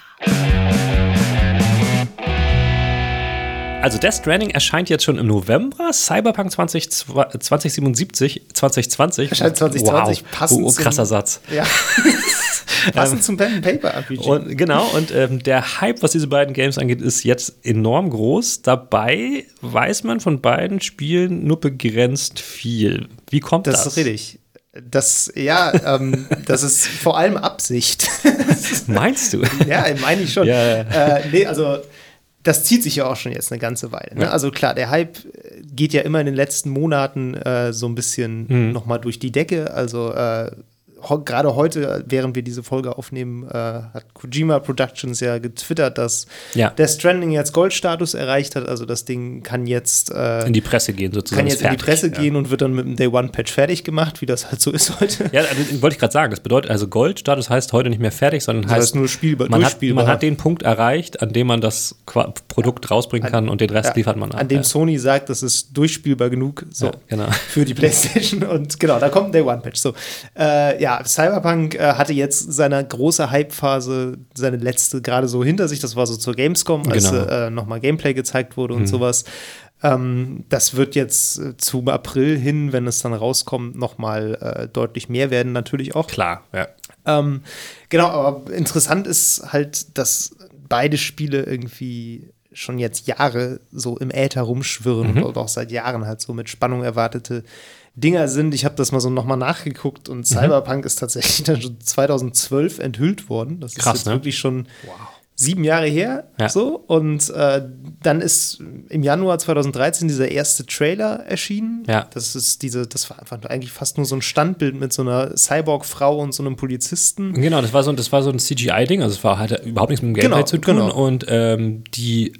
A: Also Death Stranding erscheint jetzt schon im November, Cyberpunk 20, 2077, 2020.
B: Erscheint 2020,
A: wow.
B: passend
A: Oh, oh,
B: zum-
A: krasser Satz.
B: Ja. *laughs* Passend zum Pen and Paper RPG.
A: Und genau, und ähm, der Hype, was diese beiden Games angeht, ist jetzt enorm groß. Dabei weiß man von beiden Spielen nur begrenzt viel. Wie kommt das?
B: das ist richtig. Das, ja, ähm, das ist vor allem Absicht. *laughs*
A: Meinst du? *laughs*
B: ja, meine ich schon.
A: Ja.
B: Äh, nee, also das zieht sich ja auch schon jetzt eine ganze Weile. Ne?
A: Ja.
B: Also klar, der Hype äh, geht ja immer in den letzten Monaten äh, so ein bisschen
A: Mhm.
B: noch mal durch die Decke. Also äh, gerade heute, während wir diese Folge aufnehmen, äh, hat Kojima Productions ja getwittert, dass
A: Ja.
B: der Stranding jetzt Goldstatus erreicht hat. Also das Ding kann jetzt äh,
A: In die Presse gehen sozusagen.
B: kann jetzt in die
A: fertig.
B: Presse gehen und wird dann mit dem Day One Patch fertig gemacht, wie das halt so ist heute.
A: Ja, also, wollte ich gerade sagen. Das bedeutet also Goldstatus heißt heute nicht mehr fertig, sondern
B: Das
A: heißt,
B: heißt nur spielbar,
A: man, hat,
B: durchspielbar.
A: man hat den Punkt erreicht, an dem man das Produkt rausbringen kann und den Rest
B: Ja,
A: liefert man ab.
B: An dem
A: ja.
B: Sony sagt, das ist durchspielbar genug so,
A: Ja, genau.
B: für die PlayStation. Und genau, da kommt ein Day One Patch. So, äh, ja, ja, Cyberpunk äh, hatte jetzt seine große Hype-Phase, seine letzte gerade so hinter sich. Das war so zur Gamescom, als
A: Genau.
B: äh, nochmal Gameplay gezeigt wurde und sowas. Ähm, das wird jetzt äh, zum April hin, wenn es dann rauskommt, nochmal äh, deutlich mehr werden, natürlich auch.
A: Klar, ja.
B: Ähm, genau, aber interessant ist halt, dass beide Spiele irgendwie schon jetzt Jahre so im Äther rumschwirren
A: Mhm.
B: und auch seit Jahren halt so mit Spannung erwartete Dinger sind. Ich habe das mal so nochmal nachgeguckt
A: Mhm.
B: und Cyberpunk ist tatsächlich *laughs* dann schon 2012 enthüllt worden. Das ist
A: Krass,
B: jetzt
A: ne?
B: wirklich schon sieben Jahre her.
A: Ja.
B: So. Und äh, dann ist im Januar 2013 dieser erste Trailer erschienen.
A: Ja.
B: Das ist diese, das war einfach eigentlich fast nur so ein Standbild mit so einer Cyborg-Frau und so einem Polizisten.
A: Genau, das war so, das war so ein CGI-Ding, also es war, hatte überhaupt nichts mit dem Gameplay
B: Genau,
A: zu tun.
B: genau.
A: Und ähm, die,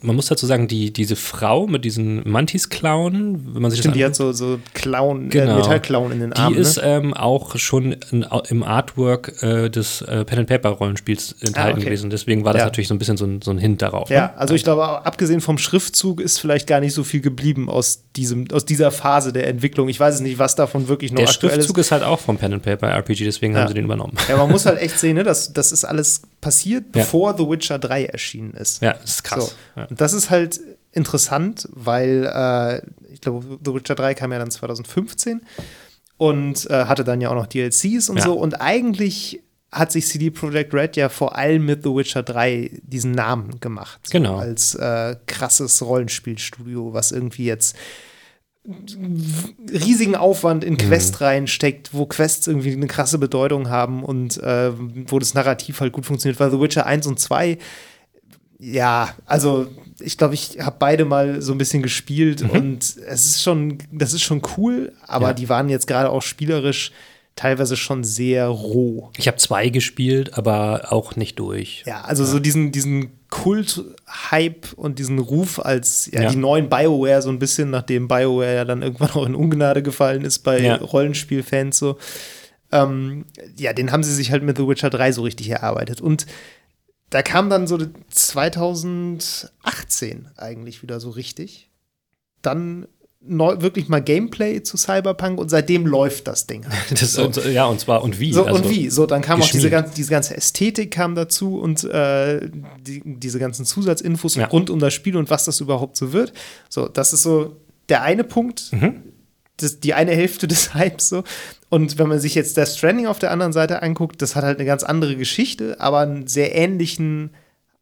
A: man muss dazu sagen, die, diese Frau mit diesen Mantis-Klauen, wenn man sich
B: Stimmt,
A: das
B: die hat so, so Clown,
A: Genau.
B: äh, Metallclown in den
A: Die
B: Armen.
A: ist
B: ne?
A: ähm, auch schon in, im Artwork äh, des äh, Pen and Paper Rollenspiels enthalten
B: Ah, okay.
A: gewesen. Deswegen war das
B: Ja.
A: natürlich so ein bisschen so ein, so ein Hint darauf.
B: Ja,
A: Ne?
B: also ich glaube, abgesehen vom Schriftzug ist vielleicht gar nicht so viel geblieben aus, diesem, aus dieser Phase der Entwicklung. Ich weiß es nicht, was davon wirklich noch
A: Der
B: aktuell
A: Schriftzug
B: ist.
A: ist halt auch vom Pen and Paper RPG, deswegen
B: Ja.
A: haben sie den übernommen.
B: Ja, man muss halt *laughs* echt sehen, ne, das, das ist alles passiert,
A: Ja.
B: bevor The Witcher 3 erschienen ist.
A: Ja, das ist krass.
B: So.
A: Ja.
B: Und das ist halt interessant, weil äh, ich glaube, The Witcher 3 kam ja dann 2015 und äh, hatte dann ja auch noch DLCs und
A: Ja.
B: so. Und eigentlich hat sich CD Projekt Red ja vor allem mit The Witcher 3 diesen Namen gemacht. So
A: Genau.
B: Als äh, krasses Rollenspielstudio, was irgendwie jetzt riesigen Aufwand
A: Mhm.
B: in Quest reinsteckt, wo Quests irgendwie eine krasse Bedeutung haben und äh, wo das Narrativ halt gut funktioniert, weil The Witcher 1 und 2 ja, also ich glaube, ich habe beide mal so ein bisschen gespielt und es ist schon, das ist schon cool, aber
A: Mhm. Ja.
B: die waren jetzt gerade auch spielerisch teilweise schon sehr roh.
A: Ich habe zwei gespielt, aber auch nicht durch.
B: Ja, also so diesen, diesen Kult-Hype und diesen Ruf als ja,
A: Ja.
B: die neuen BioWare so ein bisschen, nachdem BioWare ja dann irgendwann auch in Ungnade gefallen ist bei
A: Ja.
B: Rollenspielfans so. Ähm, ja, den haben sie sich halt mit The Witcher 3 so richtig erarbeitet. Und da kam dann so 2018 eigentlich wieder so richtig. Dann neu, wirklich mal Gameplay zu Cyberpunk und seitdem läuft das Ding. Halt. *laughs*
A: Das, und, ja, und zwar und wie.
B: So,
A: also,
B: und wie? So, dann kam auch diese
A: geschmiert.
B: ganze, diese ganze Ästhetik kam dazu und äh, die, diese ganzen Zusatzinfos
A: Ja.
B: rund um das Spiel und was das überhaupt so wird. So, das ist so der eine Punkt,
A: Mhm.
B: das, die eine Hälfte *laughs* des Hypes so. Und wenn man sich jetzt Death Stranding auf der anderen Seite anguckt, das hat halt eine ganz andere Geschichte, aber einen sehr ähnlichen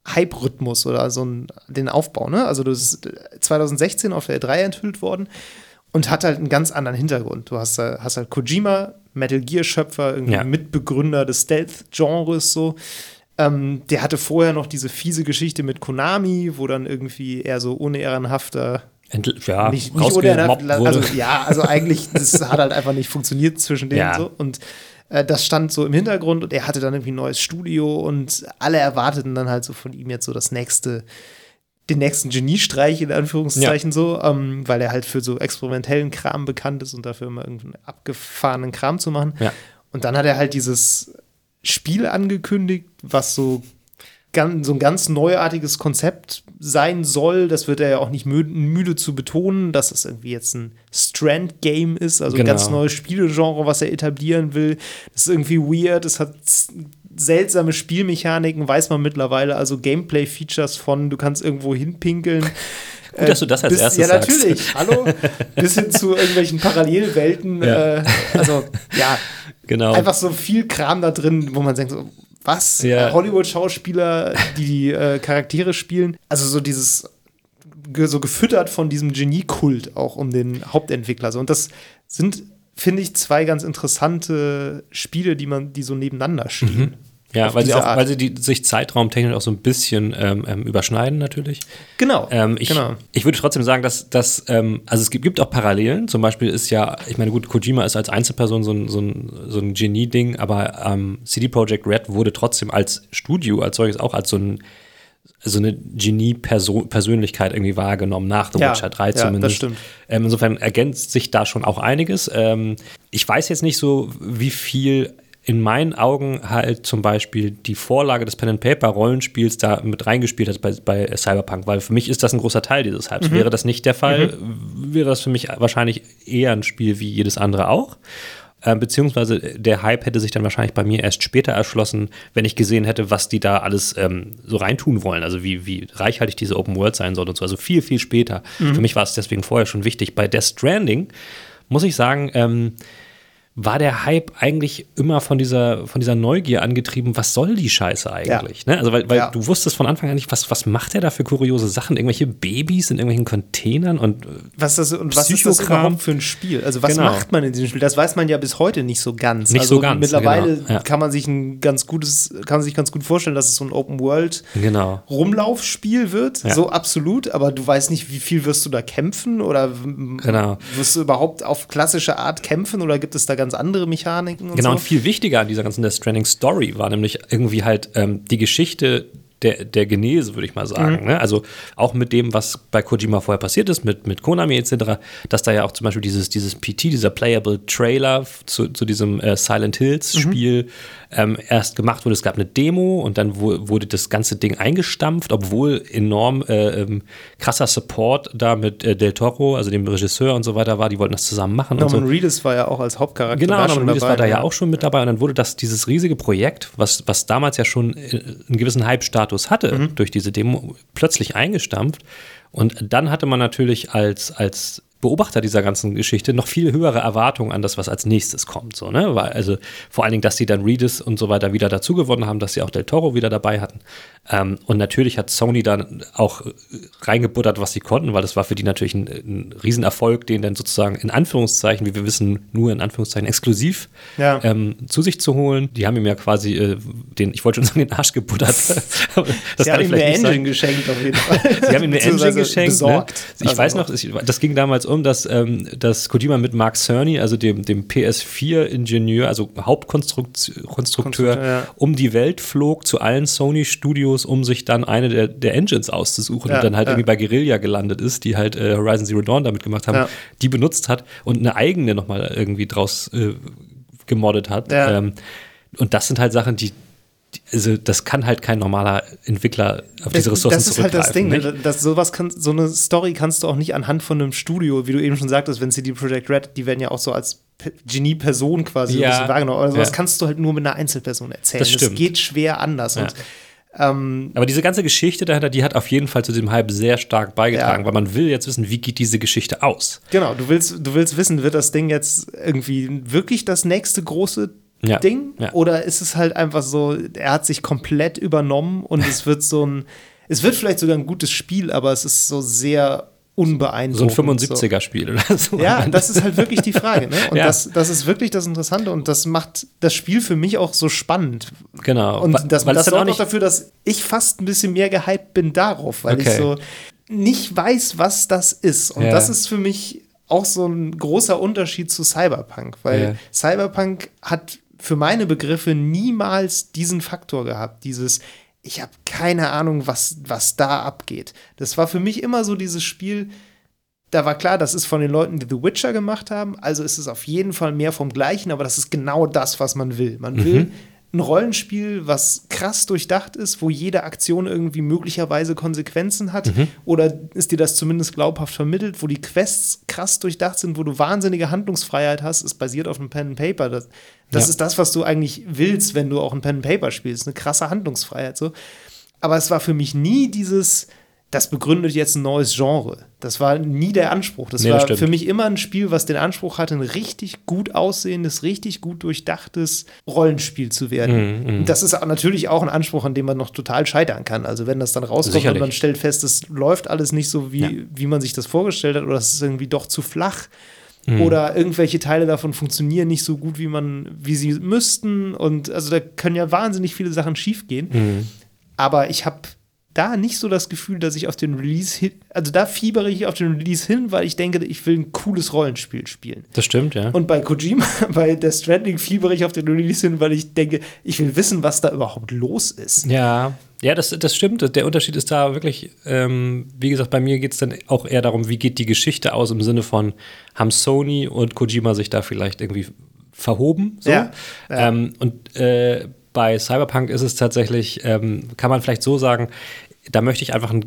B: Hype-Rhythmus oder so einen, den Aufbau. Ne? Also das ist 2016 auf der E3 enthüllt worden und hat halt einen ganz anderen Hintergrund. Du hast, da- hast halt Kojima, Metal Gear-Schöpfer, irgendwie
A: Ja.
B: Mitbegründer des Stealth-Genres so. Ähm, der hatte vorher noch diese fiese Geschichte mit Konami, wo dann irgendwie eher so unehrenhafter
A: Entl ja,
B: nicht, nicht unehrenhaft,
A: wurde.
B: also ja, also eigentlich, das hat halt einfach nicht funktioniert zwischen denen
A: Ja.
B: so. Und äh, das stand so im Hintergrund und er hatte dann irgendwie ein neues Studio und alle erwarteten dann halt so von ihm jetzt so das nächste, den nächsten Geniestreich in Anführungszeichen so, ähm, weil er halt für so experimentellen Kram bekannt ist und dafür immer irgendeinen abgefahrenen Kram zu machen.
A: Ja.
B: Und dann hat er halt dieses Spiel angekündigt, was so so ein ganz neuartiges Konzept sein soll. Das wird er ja auch nicht mü müde zu betonen, dass es irgendwie jetzt ein Strand-Game ist, also ein
A: Genau.
B: ganz neues Spielegenre, was er etablieren will. Das ist irgendwie weird, es hat seltsame Spielmechaniken, weiß man mittlerweile, also Gameplay-Features von, du kannst irgendwo hinpinkeln. *laughs*
A: Gut, dass du das als
B: bis,
A: erstes
B: Ja,
A: sagst.
B: natürlich. Hallo. Bis hin zu irgendwelchen Parallelwelten.
A: Ja.
B: Äh, also, ja,
A: Genau.
B: einfach so viel Kram da drin, wo man denkt, so, was?
A: Ja.
B: Äh, Hollywood-Schauspieler, die die äh, Charaktere spielen. Also so dieses, so gefüttert von diesem Genie-Kult auch um den Hauptentwickler. So. Und das sind, finde ich, zwei ganz interessante Spiele, die man, die so nebeneinander stehen.
A: Ja, weil sie, auch, weil sie die, sich zeitraumtechnisch auch so ein bisschen ähm, ähm, überschneiden natürlich.
B: Genau.
A: Ähm, ich,
B: genau.
A: ich würde trotzdem sagen, dass, dass ähm, also es gibt, gibt auch Parallelen. Zum Beispiel ist ja, ich meine, gut, Kojima ist als Einzelperson so ein, so ein, so ein Genie-Ding, aber ähm, CD Projekt Red wurde trotzdem als Studio, als solches auch als so ein so eine Genie-Persönlichkeit irgendwie wahrgenommen, nach The
B: Ja,
A: Witcher 3
B: ja, das
A: zumindest.
B: stimmt.
A: Ähm, insofern ergänzt sich da schon auch einiges. Ähm, ich weiß jetzt nicht so, wie viel in meinen Augen halt zum Beispiel die Vorlage des Pen-and-Paper-Rollenspiels da mit reingespielt hat bei, bei Cyberpunk, weil für mich ist das ein großer Teil dieses Hypes.
B: Mhm.
A: Wäre das nicht der Fall, wäre das für mich wahrscheinlich eher ein Spiel wie jedes andere auch. Äh, beziehungsweise der Hype hätte sich dann wahrscheinlich bei mir erst später erschlossen, wenn ich gesehen hätte, was die da alles ähm, so reintun wollen. Also wie, wie reichhaltig diese Open World sein soll und so. Also viel, viel später. Mhm. Für mich war es deswegen vorher schon wichtig. Bei Death Stranding muss ich sagen, ähm, war der Hype eigentlich immer von dieser, von dieser Neugier angetrieben, was soll die Scheiße eigentlich? Ja. Ne? Also, weil, weil ja. du wusstest von Anfang an nicht, was, was macht er da für kuriose Sachen? Irgendwelche Babys in irgendwelchen Containern und
B: äh, was, das, und was ist das überhaupt für ein Spiel? Also, was genau. macht man in diesem Spiel? Das weiß man ja bis heute nicht so ganz.
A: Nicht
B: also,
A: so ganz.
B: Mittlerweile genau. ja. kann man sich ein ganz gutes, kann man sich ganz gut vorstellen, dass es so ein Open World
A: genau.
B: Rumlaufspiel wird. So absolut, aber du weißt nicht, wie viel wirst du da kämpfen oder
A: genau.
B: wirst du überhaupt auf klassische Art kämpfen oder gibt es da ganz andere Mechaniken?
A: Und genau,
B: so.
A: und viel wichtiger an dieser ganzen Death Stranding Story war nämlich irgendwie halt ähm, die Geschichte der, der Genese, würde ich mal sagen. Mhm. Ne? Also auch mit dem, was bei Kojima vorher passiert ist, mit, mit Konami etc., dass da ja auch zum Beispiel dieses, dieses PT, dieser Playable Trailer zu, zu diesem äh, Silent Hills Spiel mhm ähm, erst gemacht wurde. Es gab eine Demo und dann wurde das ganze Ding eingestampft, obwohl enorm äh, ähm, krasser Support da mit äh, Del Toro, also dem Regisseur und so weiter war. Die wollten das zusammen machen.
B: Norman
A: so.
B: Reedus war ja auch als Hauptcharakter
A: Genau, Norman Reedus war da ja auch schon mit dabei und dann wurde das dieses riesige Projekt, was, was damals ja schon äh, einen gewissen Hype-Status hatte mhm. durch diese Demo, plötzlich eingestampft. Und dann hatte man natürlich als, als Beobachter dieser ganzen Geschichte noch viel höhere Erwartungen an das, was als nächstes kommt. So, ne? Weil, also vor allen Dingen, dass sie dann Reedus und so weiter wieder dazu gewonnen haben, dass sie auch Del Toro wieder dabei hatten. Ähm, und natürlich hat Sony dann auch reingebuttert, was sie konnten, weil das war für die natürlich ein, ein Riesenerfolg, den dann sozusagen in Anführungszeichen, wie wir wissen, nur in Anführungszeichen exklusiv ja. ähm, zu sich zu holen. Die haben ihm ja quasi äh, den, ich wollte schon sagen, den Arsch gebuttert. *laughs* *laughs*
B: das sie haben ihm eine Engine sagen. geschenkt auf jeden *laughs* Fall.
A: sie haben ihm eine Engine geschenkt. Ne? Ich also weiß noch, das ging damals um, dass, ähm, dass Kojima mit Mark Cerny, also dem, dem PS4-Ingenieur, also Hauptkonstrukteur, ja. um die Welt flog zu allen Sony-Studios, um sich dann eine der, der Engines auszusuchen ja, und dann halt ja. irgendwie bei Guerilla gelandet ist, die halt äh, Horizon Zero Dawn damit gemacht haben, die benutzt hat und eine eigene nochmal irgendwie draus äh, gemoddet hat. Ähm, und das sind halt Sachen, die, also das kann halt kein normaler Entwickler auf diese Ressourcen
B: Das ist halt das Ding, ne? dass sowas kann, so eine Story kannst du auch nicht anhand von einem Studio, wie du eben schon sagtest, wenn CD Projekt Red, die werden ja auch so als Genie-Person quasi
A: ja.
B: ein bisschen wahrgenommen. Aber sowas ja. kannst du halt nur mit einer Einzelperson erzählen. Das,
A: stimmt.
B: das geht schwer anders. Ja. Und, ähm,
A: Aber diese ganze Geschichte dahinter, die hat auf jeden Fall zu diesem Hype sehr stark beigetragen, weil man will jetzt wissen, wie geht diese Geschichte aus.
B: Genau, du willst, du willst wissen, wird das Ding jetzt irgendwie wirklich das nächste große ja. Ding? Ja. Oder ist es halt einfach so, er hat sich komplett übernommen und es *laughs* wird so ein, es wird vielleicht sogar ein gutes Spiel, aber es ist so sehr unbeeindruckend.
A: So ein 75er-Spiel oder so.
B: Ja, das ist halt wirklich die Frage. Ne? Und ja. das, das ist wirklich das Interessante und das macht das Spiel für mich auch so spannend.
A: Genau.
B: Und das, weil das sorgt auch dafür, dass ich fast ein bisschen mehr gehypt bin darauf, weil okay. ich so nicht weiß, was das ist. Und ja. das ist für mich auch so ein großer Unterschied zu Cyberpunk, weil ja. Cyberpunk hat für meine Begriffe niemals diesen Faktor gehabt, dieses ich habe keine Ahnung, was, was da abgeht. Das war für mich immer so dieses Spiel, da war klar, das ist von den Leuten, die The Witcher gemacht haben, also ist es auf jeden Fall mehr vom Gleichen, aber das ist genau das, was man will. Man mhm. Ein Rollenspiel, was krass durchdacht ist, wo jede Aktion irgendwie möglicherweise Konsequenzen hat mhm. oder ist dir das zumindest glaubhaft vermittelt, wo die Quests krass durchdacht sind, wo du wahnsinnige Handlungsfreiheit hast, ist basiert auf einem Pen and Paper. Das, das ja. ist das, was du eigentlich willst, wenn du auch ein Pen and Paper spielst, eine krasse Handlungsfreiheit so. Aber es war für mich nie dieses das begründet jetzt ein neues Genre. Das war nie der Anspruch. Das nee, war das für mich immer ein Spiel, was den Anspruch hatte, ein richtig gut aussehendes, richtig gut durchdachtes Rollenspiel zu werden. Mm, mm. Das ist natürlich auch ein Anspruch, an dem man noch total scheitern kann. Also wenn das dann rauskommt Sicherlich. und man stellt fest, es läuft alles nicht so, wie, ja. wie man sich das vorgestellt hat, oder es ist irgendwie doch zu flach. Mm. Oder irgendwelche Teile davon funktionieren nicht so gut, wie man, wie sie müssten. Und also da können ja wahnsinnig viele Sachen schiefgehen. Mhm. Aber ich habe da nicht so das Gefühl, dass ich auf den Release hin, also da fiebere ich auf den Release hin, weil ich denke, ich will ein cooles Rollenspiel spielen.
A: Das stimmt, ja.
B: Und bei Kojima, *laughs* bei Death Stranding fiebere ich auf den Release hin, weil ich denke, ich will wissen, was da überhaupt los ist.
A: Ja, ja, das, das stimmt. Der Unterschied ist da wirklich, ähm, wie gesagt, bei mir geht es dann auch eher darum, wie geht die Geschichte aus im Sinne von, haben Sony und Kojima sich da vielleicht irgendwie verhoben? So? Ja, ja. Ähm, und äh, bei Cyberpunk ist es tatsächlich, ähm, kann man vielleicht so sagen, da möchte ich einfach ein,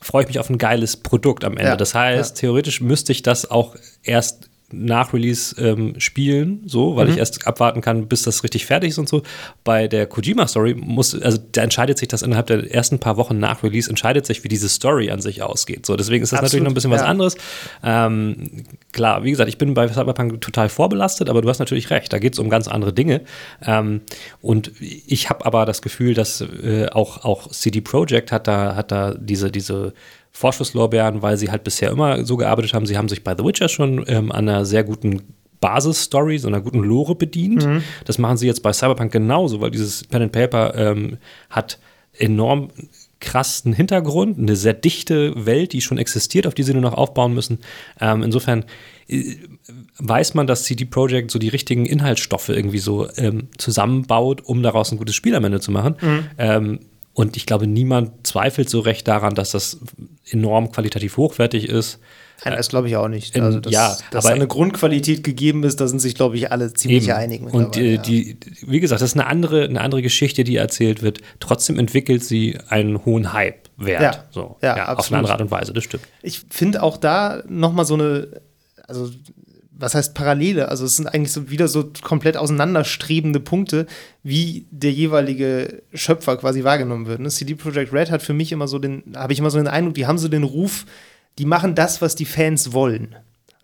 A: freue ich mich auf ein geiles Produkt am Ende. Ja, das heißt, ja. theoretisch müsste ich das auch erst nach Release ähm, spielen, so, weil
B: Mhm.
A: ich erst abwarten kann, bis das richtig fertig ist und so. Bei der Kojima-Story muss, also da entscheidet sich das innerhalb der ersten paar Wochen nach Release, entscheidet sich, wie diese Story an sich ausgeht. So, deswegen ist das
B: Absolut,
A: natürlich noch ein bisschen was
B: ja.
A: anderes. Ähm, klar, wie gesagt, ich bin bei Cyberpunk total vorbelastet, aber du hast natürlich recht, da geht es um ganz andere Dinge. Ähm, und ich habe aber das Gefühl, dass äh, auch, auch CD Projekt hat da, hat da diese, diese Vorschusslorbeeren, weil sie halt bisher immer so gearbeitet haben. Sie haben sich bei The Witcher schon ähm, an einer sehr guten Basisstory, so einer guten Lore bedient. Das machen sie jetzt bei Cyberpunk genauso, weil dieses Pen and Paper ähm, hat enorm krassen Hintergrund, eine sehr dichte Welt, die schon existiert, auf die sie nur noch aufbauen müssen. Ähm, insofern äh, weiß man, dass CD Projekt so die richtigen Inhaltsstoffe irgendwie so ähm, zusammenbaut, um daraus ein gutes Spiel am Ende zu machen. Ähm, und ich glaube, niemand zweifelt so recht daran, dass das enorm qualitativ hochwertig ist.
B: Nein, das glaube ich auch nicht. Also, dass,
A: ja,
B: dass
A: aber-
B: eine Grundqualität gegeben ist, da sind sich, glaube ich, alle ziemlich
A: Eben.
B: einig.
A: Und
B: mittlerweile,
A: äh,
B: ja.
A: die, wie gesagt, das ist eine andere, eine andere Geschichte, die erzählt wird. Trotzdem entwickelt sie einen hohen Hype-Wert.
B: Ja.
A: So,
B: Ja,
A: auf eine andere Art und Weise, das stimmt.
B: Ich finde auch da noch mal so eine, also was heißt Parallele? Also es sind eigentlich so wieder so komplett auseinanderstrebende Punkte, wie der jeweilige Schöpfer quasi wahrgenommen wird. Ne? CD Projekt Red hat für mich immer so den, habe ich immer so den Eindruck, die haben so den Ruf, die machen das, was die Fans wollen.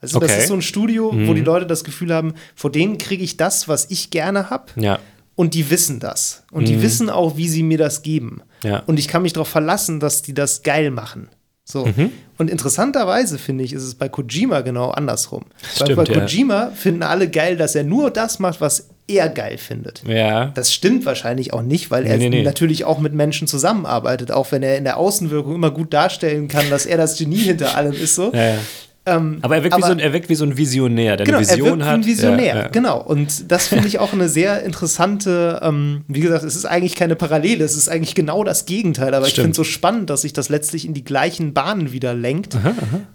B: Also das
A: Okay.
B: ist so ein Studio, wo die Leute das Gefühl haben, vor denen kriege ich das, was ich gerne habe.
A: Ja.
B: Und die wissen das. Und die wissen auch, wie sie mir das geben.
A: Ja.
B: Und ich kann mich darauf verlassen, dass die das geil machen. So.
A: Mhm.
B: Und interessanterweise finde ich, ist es bei Kojima genau andersrum. Weil
A: Stimmt,
B: bei
A: ja.
B: Kojima finden alle geil, dass er nur das macht, was er geil findet.
A: Ja.
B: Das stimmt wahrscheinlich auch nicht, weil er
A: nee, nee.
B: natürlich auch mit Menschen zusammenarbeitet, auch wenn er in der Außenwirkung immer gut darstellen kann, dass er das Genie hinter allem ist. So.
A: ja, ja.
B: Ähm,
A: Aber er wirkt, wie so ein, er wirkt wie so ein Visionär, der
B: Genau,
A: eine Vision
B: er wirkt wie
A: hat.
B: ein Visionär,
A: Ja, ja.
B: genau. Und das finde ich auch eine sehr interessante, ähm, wie gesagt, es ist eigentlich keine Parallele, es ist eigentlich genau das Gegenteil, aber ich
A: Stimmt.
B: finde es so spannend, dass sich das letztlich in die gleichen Bahnen wieder lenkt,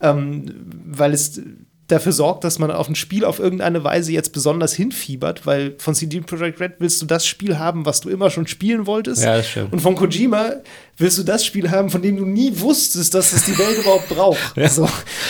B: Ähm, weil es dafür sorgt, dass man auf ein Spiel auf irgendeine Weise jetzt besonders hinfiebert, weil von CD Projekt Red willst du das Spiel haben, was du immer schon spielen wolltest.
A: Ja, das stimmt.
B: Und von Kojima willst du das Spiel haben, von dem du nie wusstest, dass es die Welt überhaupt braucht. *laughs* So.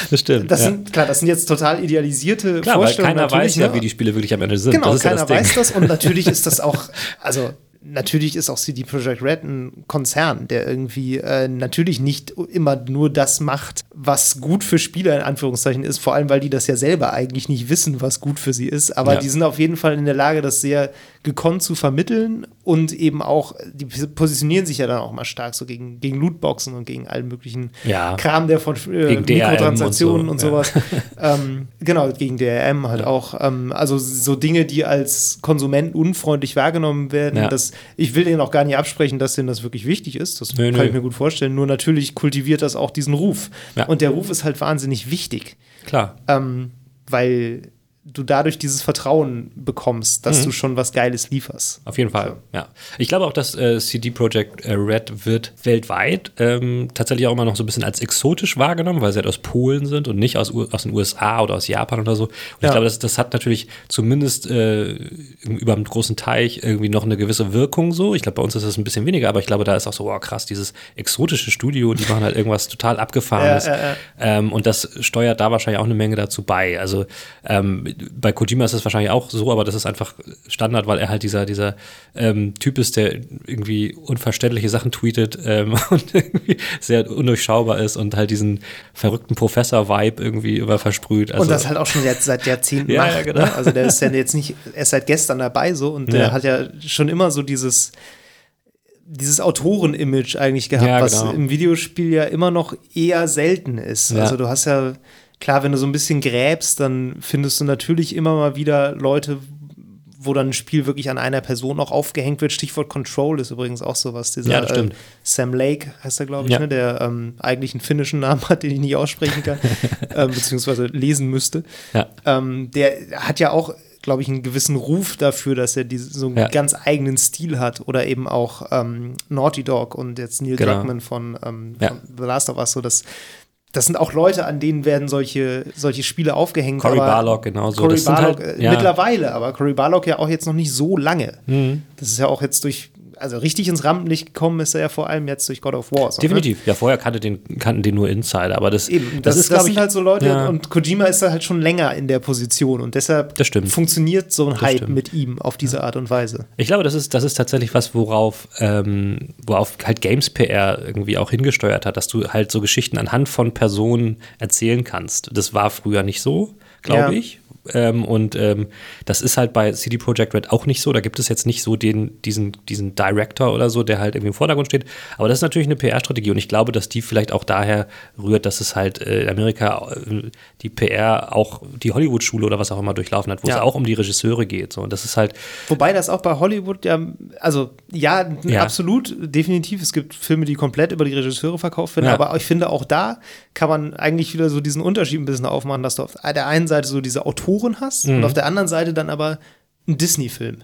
A: Das stimmt.
B: Das
A: ja.
B: sind, klar, das sind jetzt total idealisierte
A: Klar, weil
B: Vorstellungen.
A: keiner weiß ja,
B: ne?
A: wie die Spiele wirklich am Ende sind.
B: Genau,
A: das ist ja
B: keiner
A: das
B: weiß das und natürlich *laughs* ist das auch, also natürlich ist auch CD Projekt Red ein Konzern, der irgendwie äh, natürlich nicht immer nur das macht, was gut für Spieler in Anführungszeichen ist, vor allem weil die das ja selber eigentlich nicht wissen, was gut für sie ist, aber
A: Ja.
B: die sind auf jeden Fall in der Lage, das sehr gekonnt zu vermitteln und eben auch, die positionieren sich ja dann auch mal stark so gegen, gegen Lootboxen und gegen allen möglichen
A: Ja.
B: Kram, der von äh, Mikrotransaktionen und,
A: und so,
B: sowas. *laughs* ähm, genau, gegen DRM halt auch. Ähm, also so Dinge, die als Konsument unfreundlich wahrgenommen werden.
A: Ja.
B: Das, ich will denen auch gar nicht absprechen, dass denen das wirklich wichtig ist. Das
A: Nö,
B: kann
A: nö.
B: ich mir gut vorstellen. Nur natürlich kultiviert das auch diesen Ruf.
A: Ja.
B: Und der Ruf ist halt wahnsinnig wichtig,
A: Klar.
B: ähm, weil du dadurch dieses Vertrauen bekommst, dass
A: Mhm.
B: du schon was Geiles lieferst.
A: Auf jeden Fall, ja. Ich glaube auch, dass äh, CD Projekt äh, Red wird weltweit ähm, tatsächlich auch immer noch so ein bisschen als exotisch wahrgenommen, weil sie halt aus Polen sind und nicht aus, aus den USA oder aus Japan oder so. Und
B: Ja.
A: ich glaube, das, das hat natürlich zumindest äh, über einem großen Teich irgendwie noch eine gewisse Wirkung so. Ich glaube, bei uns ist das ein bisschen weniger, aber ich glaube, da ist auch so, wow, krass, dieses exotische Studio, die machen halt *laughs* irgendwas total Abgefahrenes.
B: Ja, ja.
A: Ähm, und das steuert da wahrscheinlich auch eine Menge dazu bei. Also ähm, bei Kojima ist das wahrscheinlich auch so, aber das ist einfach Standard, weil er halt dieser, dieser ähm, Typ ist, der irgendwie unverständliche Sachen tweetet ähm, *laughs* und irgendwie sehr undurchschaubar ist und halt diesen verrückten Professor-Vibe irgendwie über versprüht. Also,
B: und das halt auch schon jetzt seit Jahrzehnten *laughs*
A: Ja,
B: macht.
A: ja, genau.
B: ne? Also der ist ja jetzt nicht erst seit gestern dabei so und der
A: Ja.
B: hat ja schon immer so dieses dieses Autoren-Image eigentlich gehabt,
A: Ja,
B: was
A: genau.
B: im Videospiel ja immer noch eher selten ist.
A: Ja.
B: Also du hast ja, klar, wenn du so ein bisschen gräbst, dann findest du natürlich immer mal wieder Leute, wo dann ein Spiel wirklich an einer Person auch aufgehängt wird. Stichwort Control ist übrigens auch sowas. Dieser
A: Ja.
B: Äh, Sam Lake heißt er, glaube ich,
A: Ja.
B: ne? der ähm, eigentlich einen finnischen Namen hat, den ich nicht aussprechen kann, *laughs* ähm, beziehungsweise lesen müsste.
A: ja.
B: Ähm, der hat ja auch, glaube ich, einen gewissen Ruf dafür, dass er diese, so einen ganz eigenen Stil hat. Oder eben auch ähm, Naughty Dog und jetzt Neil
A: Genau.
B: Druckmann von, ähm, von The Last of Us. So das, das sind auch Leute, an denen werden solche, solche Spiele aufgehängt.
A: Cory Barlog genauso.
B: Cory Barlog
A: halt-
B: äh,
A: ja.
B: mittlerweile, aber Cory Barlog ja auch jetzt noch nicht so lange.
A: Mhm.
B: Das ist ja auch jetzt durch also richtig ins Rampenlicht gekommen ist er ja vor allem jetzt durch God of War. So, ne?
A: Definitiv. Ja, vorher kannte den, kannten den nur Insider, aber das,
B: Eben, das,
A: ist,
B: das sind
A: ich,
B: halt so Leute
A: ja.
B: und Kojima ist da halt schon länger in der Position und deshalb
A: Das
B: funktioniert so ein Hype mit ihm auf diese Art und Weise.
A: Ich glaube, das ist, das ist tatsächlich was, worauf, ähm, worauf halt Games PR irgendwie auch hingesteuert hat, dass du halt so Geschichten anhand von Personen erzählen kannst. Das war früher nicht so, glaube
B: Ja.
A: ich. Ähm, und ähm, das ist halt bei CD Projekt Red auch nicht so. Da gibt es jetzt nicht so den, diesen, diesen Director oder so, der halt irgendwie im Vordergrund steht. Aber das ist natürlich eine PR-Strategie und ich glaube, dass die vielleicht auch daher rührt, dass es halt äh, in Amerika äh, die PR auch die Hollywood-Schule oder was auch immer durchlaufen hat, wo
B: Ja.
A: es auch um die Regisseure geht. So. Und das ist halt,
B: Wobei das auch bei Hollywood ja, also ja,
A: Ja.
B: absolut, definitiv. Es gibt Filme, die komplett über die Regisseure verkauft werden,
A: Ja.
B: aber ich finde auch da kann man eigentlich wieder so diesen Unterschied ein bisschen aufmachen, dass du auf der einen Seite so diese Autoren hast
A: Mhm.
B: und auf der anderen Seite dann aber einen Disney-Film.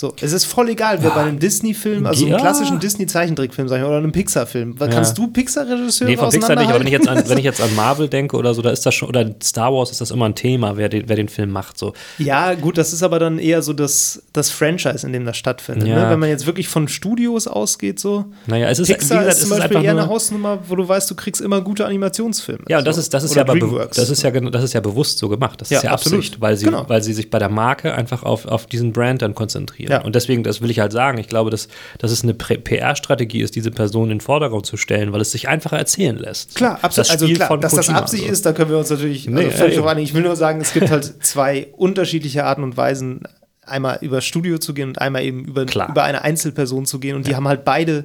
B: So, es ist voll egal, wer bei einem Disney-Film, also
A: Ja.
B: einem klassischen Disney-Zeichentrickfilm, sag ich mal, oder einem Pixar-Film,
A: Ja.
B: kannst du Pixar-Regisseure
A: Nee, von Pixar nicht, aber wenn ich, jetzt an, wenn ich jetzt an Marvel denke oder so, da ist das schon, oder Star Wars ist das immer ein Thema, wer den, wer den Film macht. So.
B: Ja, gut, das ist aber dann eher so das, das Franchise, in dem das stattfindet.
A: Ja.
B: Ne? Wenn man jetzt wirklich von Studios ausgeht, so.
A: Naja, es ist,
B: Pixar ist zum Beispiel eher
A: nur-
B: eine Hausnummer, wo du weißt, du kriegst immer gute Animationsfilme.
A: Ja, und das
B: So.
A: ist, das ist
B: Oder
A: ja aber das ist ja, das ist ja bewusst so gemacht. Das
B: Ja,
A: ist ja
B: absolut.
A: Absicht, weil sie,
B: Genau.
A: weil sie sich bei der Marke einfach auf, auf diesen Brand dann konzentrieren.
B: Ja.
A: Und deswegen, das will ich halt sagen, ich glaube, dass, dass es eine PR-Strategie ist, diese Person in den Vordergrund zu stellen, weil es sich einfacher erzählen lässt.
B: Klar, absolut.
A: Das
B: also klar,
A: von
B: dass das
A: Kojima,
B: Absicht
A: so.
B: ist, da können wir uns natürlich
A: Nee,
B: also völlig
A: ja,
B: einigen. Ich will nur sagen, es gibt halt zwei unterschiedliche Arten und Weisen, einmal über Studio zu gehen und einmal eben über,
A: Klar.
B: über eine Einzelperson zu gehen. Und die haben halt beide,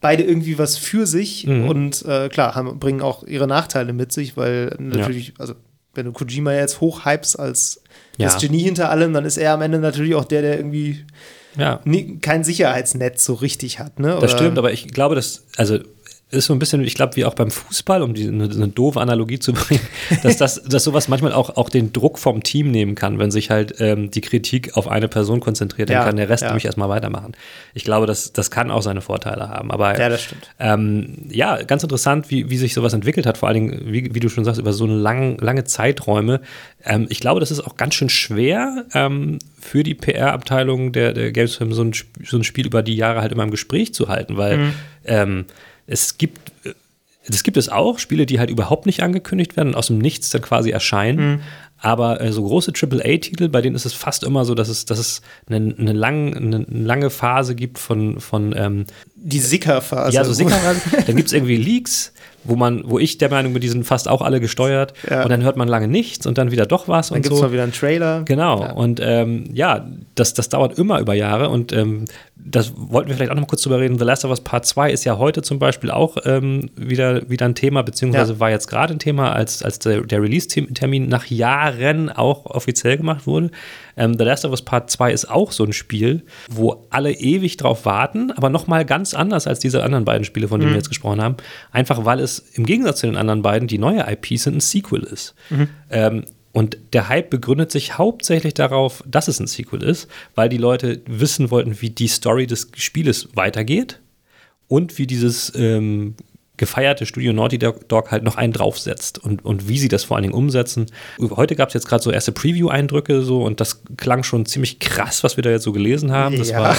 B: beide irgendwie was für sich
A: Mhm.
B: und äh, klar, haben, bringen auch ihre Nachteile mit sich, weil natürlich, also wenn du Kojima jetzt hochhypst als das
A: Ja.
B: Genie hinter allem, dann ist er am Ende natürlich auch der, der irgendwie
A: Ja.
B: nie, kein Sicherheitsnetz so richtig hat. Ne?
A: Das stimmt, aber ich glaube, dass, also ist so ein bisschen, ich glaube, wie auch beim Fußball, um die, eine, eine doofe Analogie zu *laughs* bringen, dass, das, dass sowas manchmal auch, auch den Druck vom Team nehmen kann, wenn sich halt ähm, die Kritik auf eine Person konzentriert, dann
B: Ja,
A: kann der Rest
B: ja.
A: nämlich erstmal weitermachen. Ich glaube, das, das kann auch seine Vorteile haben. Aber
B: Ja, das stimmt.
A: ähm, ja, ganz interessant, wie, wie sich sowas entwickelt hat, vor allen Dingen, wie, wie du schon sagst, über so eine lang, lange Zeiträume. Ähm, ich glaube, das ist auch ganz schön schwer ähm, für die PR-Abteilung der, der Gamesfilm, so ein, so ein Spiel über die Jahre halt immer im Gespräch zu halten, weil
B: Mhm.
A: Es gibt. äh, Das gibt es auch, Spiele, die halt überhaupt nicht angekündigt werden und aus dem Nichts dann quasi erscheinen.
B: Mhm.
A: Aber äh, so große AAA-Titel, bei denen ist es fast immer so, dass es, dass es eine, eine, lang, eine lange Phase gibt von, von ähm,
B: Die Sicker-Phase.
A: ja, so Sicherheit. *laughs* dann gibt es irgendwie Leaks, wo man, wo ich der Meinung bin, die sind fast auch alle gesteuert.
B: Ja.
A: Und dann hört man lange nichts und dann wieder doch was
B: Dann
A: und
B: gibt es
A: so.
B: mal wieder einen Trailer.
A: Genau.
B: Ja.
A: Und ähm, ja, das, das dauert immer über Jahre und ähm, das wollten wir vielleicht auch noch mal kurz drüber reden. The Last of Us Part 2 ist ja heute zum Beispiel auch ähm, wieder, wieder ein Thema, beziehungsweise
B: Ja.
A: war jetzt gerade ein Thema, als, als der, der Release-Termin nach Jahren auch offiziell gemacht wurde. Ähm, The Last of Us Part 2 ist auch so ein Spiel, wo alle ewig drauf warten, aber nochmal ganz anders als diese anderen beiden Spiele, von denen wir jetzt gesprochen haben. Einfach weil es im Gegensatz zu den anderen beiden, die neue IP sind, ein Sequel ist. Ähm, und der Hype begründet sich hauptsächlich darauf, dass es ein Sequel ist, weil die Leute wissen wollten, wie die Story des Spieles weitergeht und wie dieses ähm, gefeierte Studio Naughty Dog halt noch einen draufsetzt und, und wie sie das vor allen Dingen umsetzen. Heute gab es jetzt gerade so erste Preview-Eindrücke so und das klang schon ziemlich krass, was wir da jetzt so gelesen haben. Das
B: Ja.
A: war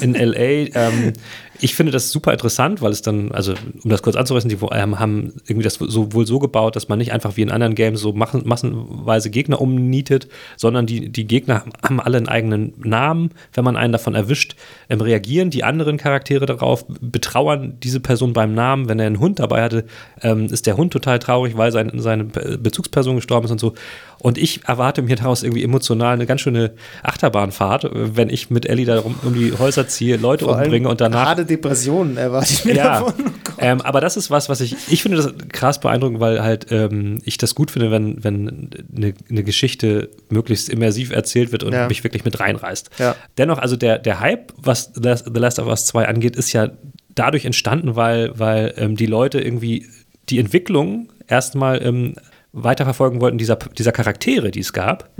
A: in, in LA. Ähm, ich finde das super interessant, weil es dann, also um das kurz anzureißen, die ähm, haben irgendwie das so, wohl so gebaut, dass man nicht einfach wie in anderen Games so machen, massenweise Gegner umnietet, sondern die, die Gegner haben alle einen eigenen Namen. Wenn man einen davon erwischt, ähm, reagieren die anderen Charaktere darauf, betrauern diese Person beim Namen. Wenn er einen Hund dabei hatte, ähm, ist der Hund total traurig, weil sein, seine Bezugsperson gestorben ist und so. Und ich erwarte mir daraus irgendwie emotional eine ganz schöne Achterbahnfahrt, wenn ich mit Ellie da rum, um die Häuser ziehe, Leute umbringe und danach
B: Harte Depressionen erwarte ich mir
A: ja,
B: davon. Oh
A: ähm, aber das ist was, was ich, ich finde das krass beeindruckend, weil halt ähm, ich das gut finde, wenn, wenn eine, eine Geschichte möglichst immersiv erzählt wird und
B: Ja.
A: mich wirklich mit reinreißt.
B: Ja.
A: Dennoch, also der, der Hype, was The Last, of Us 2 angeht, ist ja dadurch entstanden, weil, weil ähm, die Leute irgendwie die Entwicklung erstmal ähm, weiterverfolgen wollten, dieser, dieser Charaktere, die es gab.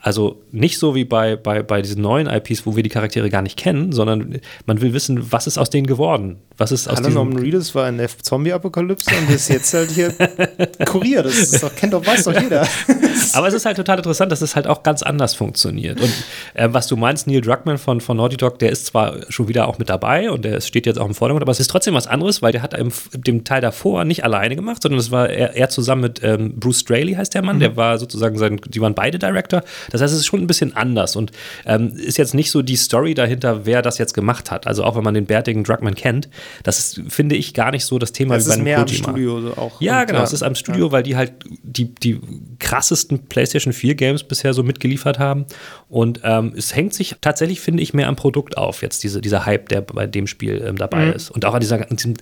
A: Also nicht so wie bei, bei, bei diesen neuen IPs, wo wir die Charaktere gar nicht kennen, sondern man will wissen, was ist aus denen geworden? Was ist aus
B: Norman Reedus war in der Zombie-Apokalypse und ist jetzt halt hier *laughs* Kurier. Das ist doch, kennt doch, weiß doch jeder. *laughs*
A: Aber es ist halt total interessant, dass es halt auch ganz anders funktioniert. Und äh, was du meinst, Neil Druckmann von, von Naughty Dog, der ist zwar schon wieder auch mit dabei und der steht jetzt auch im Vordergrund, aber es ist trotzdem was anderes, weil der hat im, dem Teil davor nicht alleine gemacht, sondern es war er, er zusammen mit ähm, Bruce Straley, heißt der Mann,
B: Mhm.
A: der war sozusagen sein, die waren beide Director. Das heißt, es ist schon ein bisschen anders und ähm, ist jetzt nicht so die Story dahinter, wer das jetzt gemacht hat. Also auch wenn man den bärtigen Druckmann kennt, das ist, finde ich, gar nicht so das Thema
B: Das
A: wie bei
B: ist
A: einem
B: mehr am. Studio so auch.
A: Ja, genau. Es ist am Studio, weil die halt die, die krassesten PlayStation 4 Games bisher so mitgeliefert haben. Und ähm, es hängt sich tatsächlich, finde ich, mehr am Produkt auf, jetzt diese, dieser Hype, der bei dem Spiel ähm, dabei
B: Mhm.
A: ist. Und auch an dieser, an diesem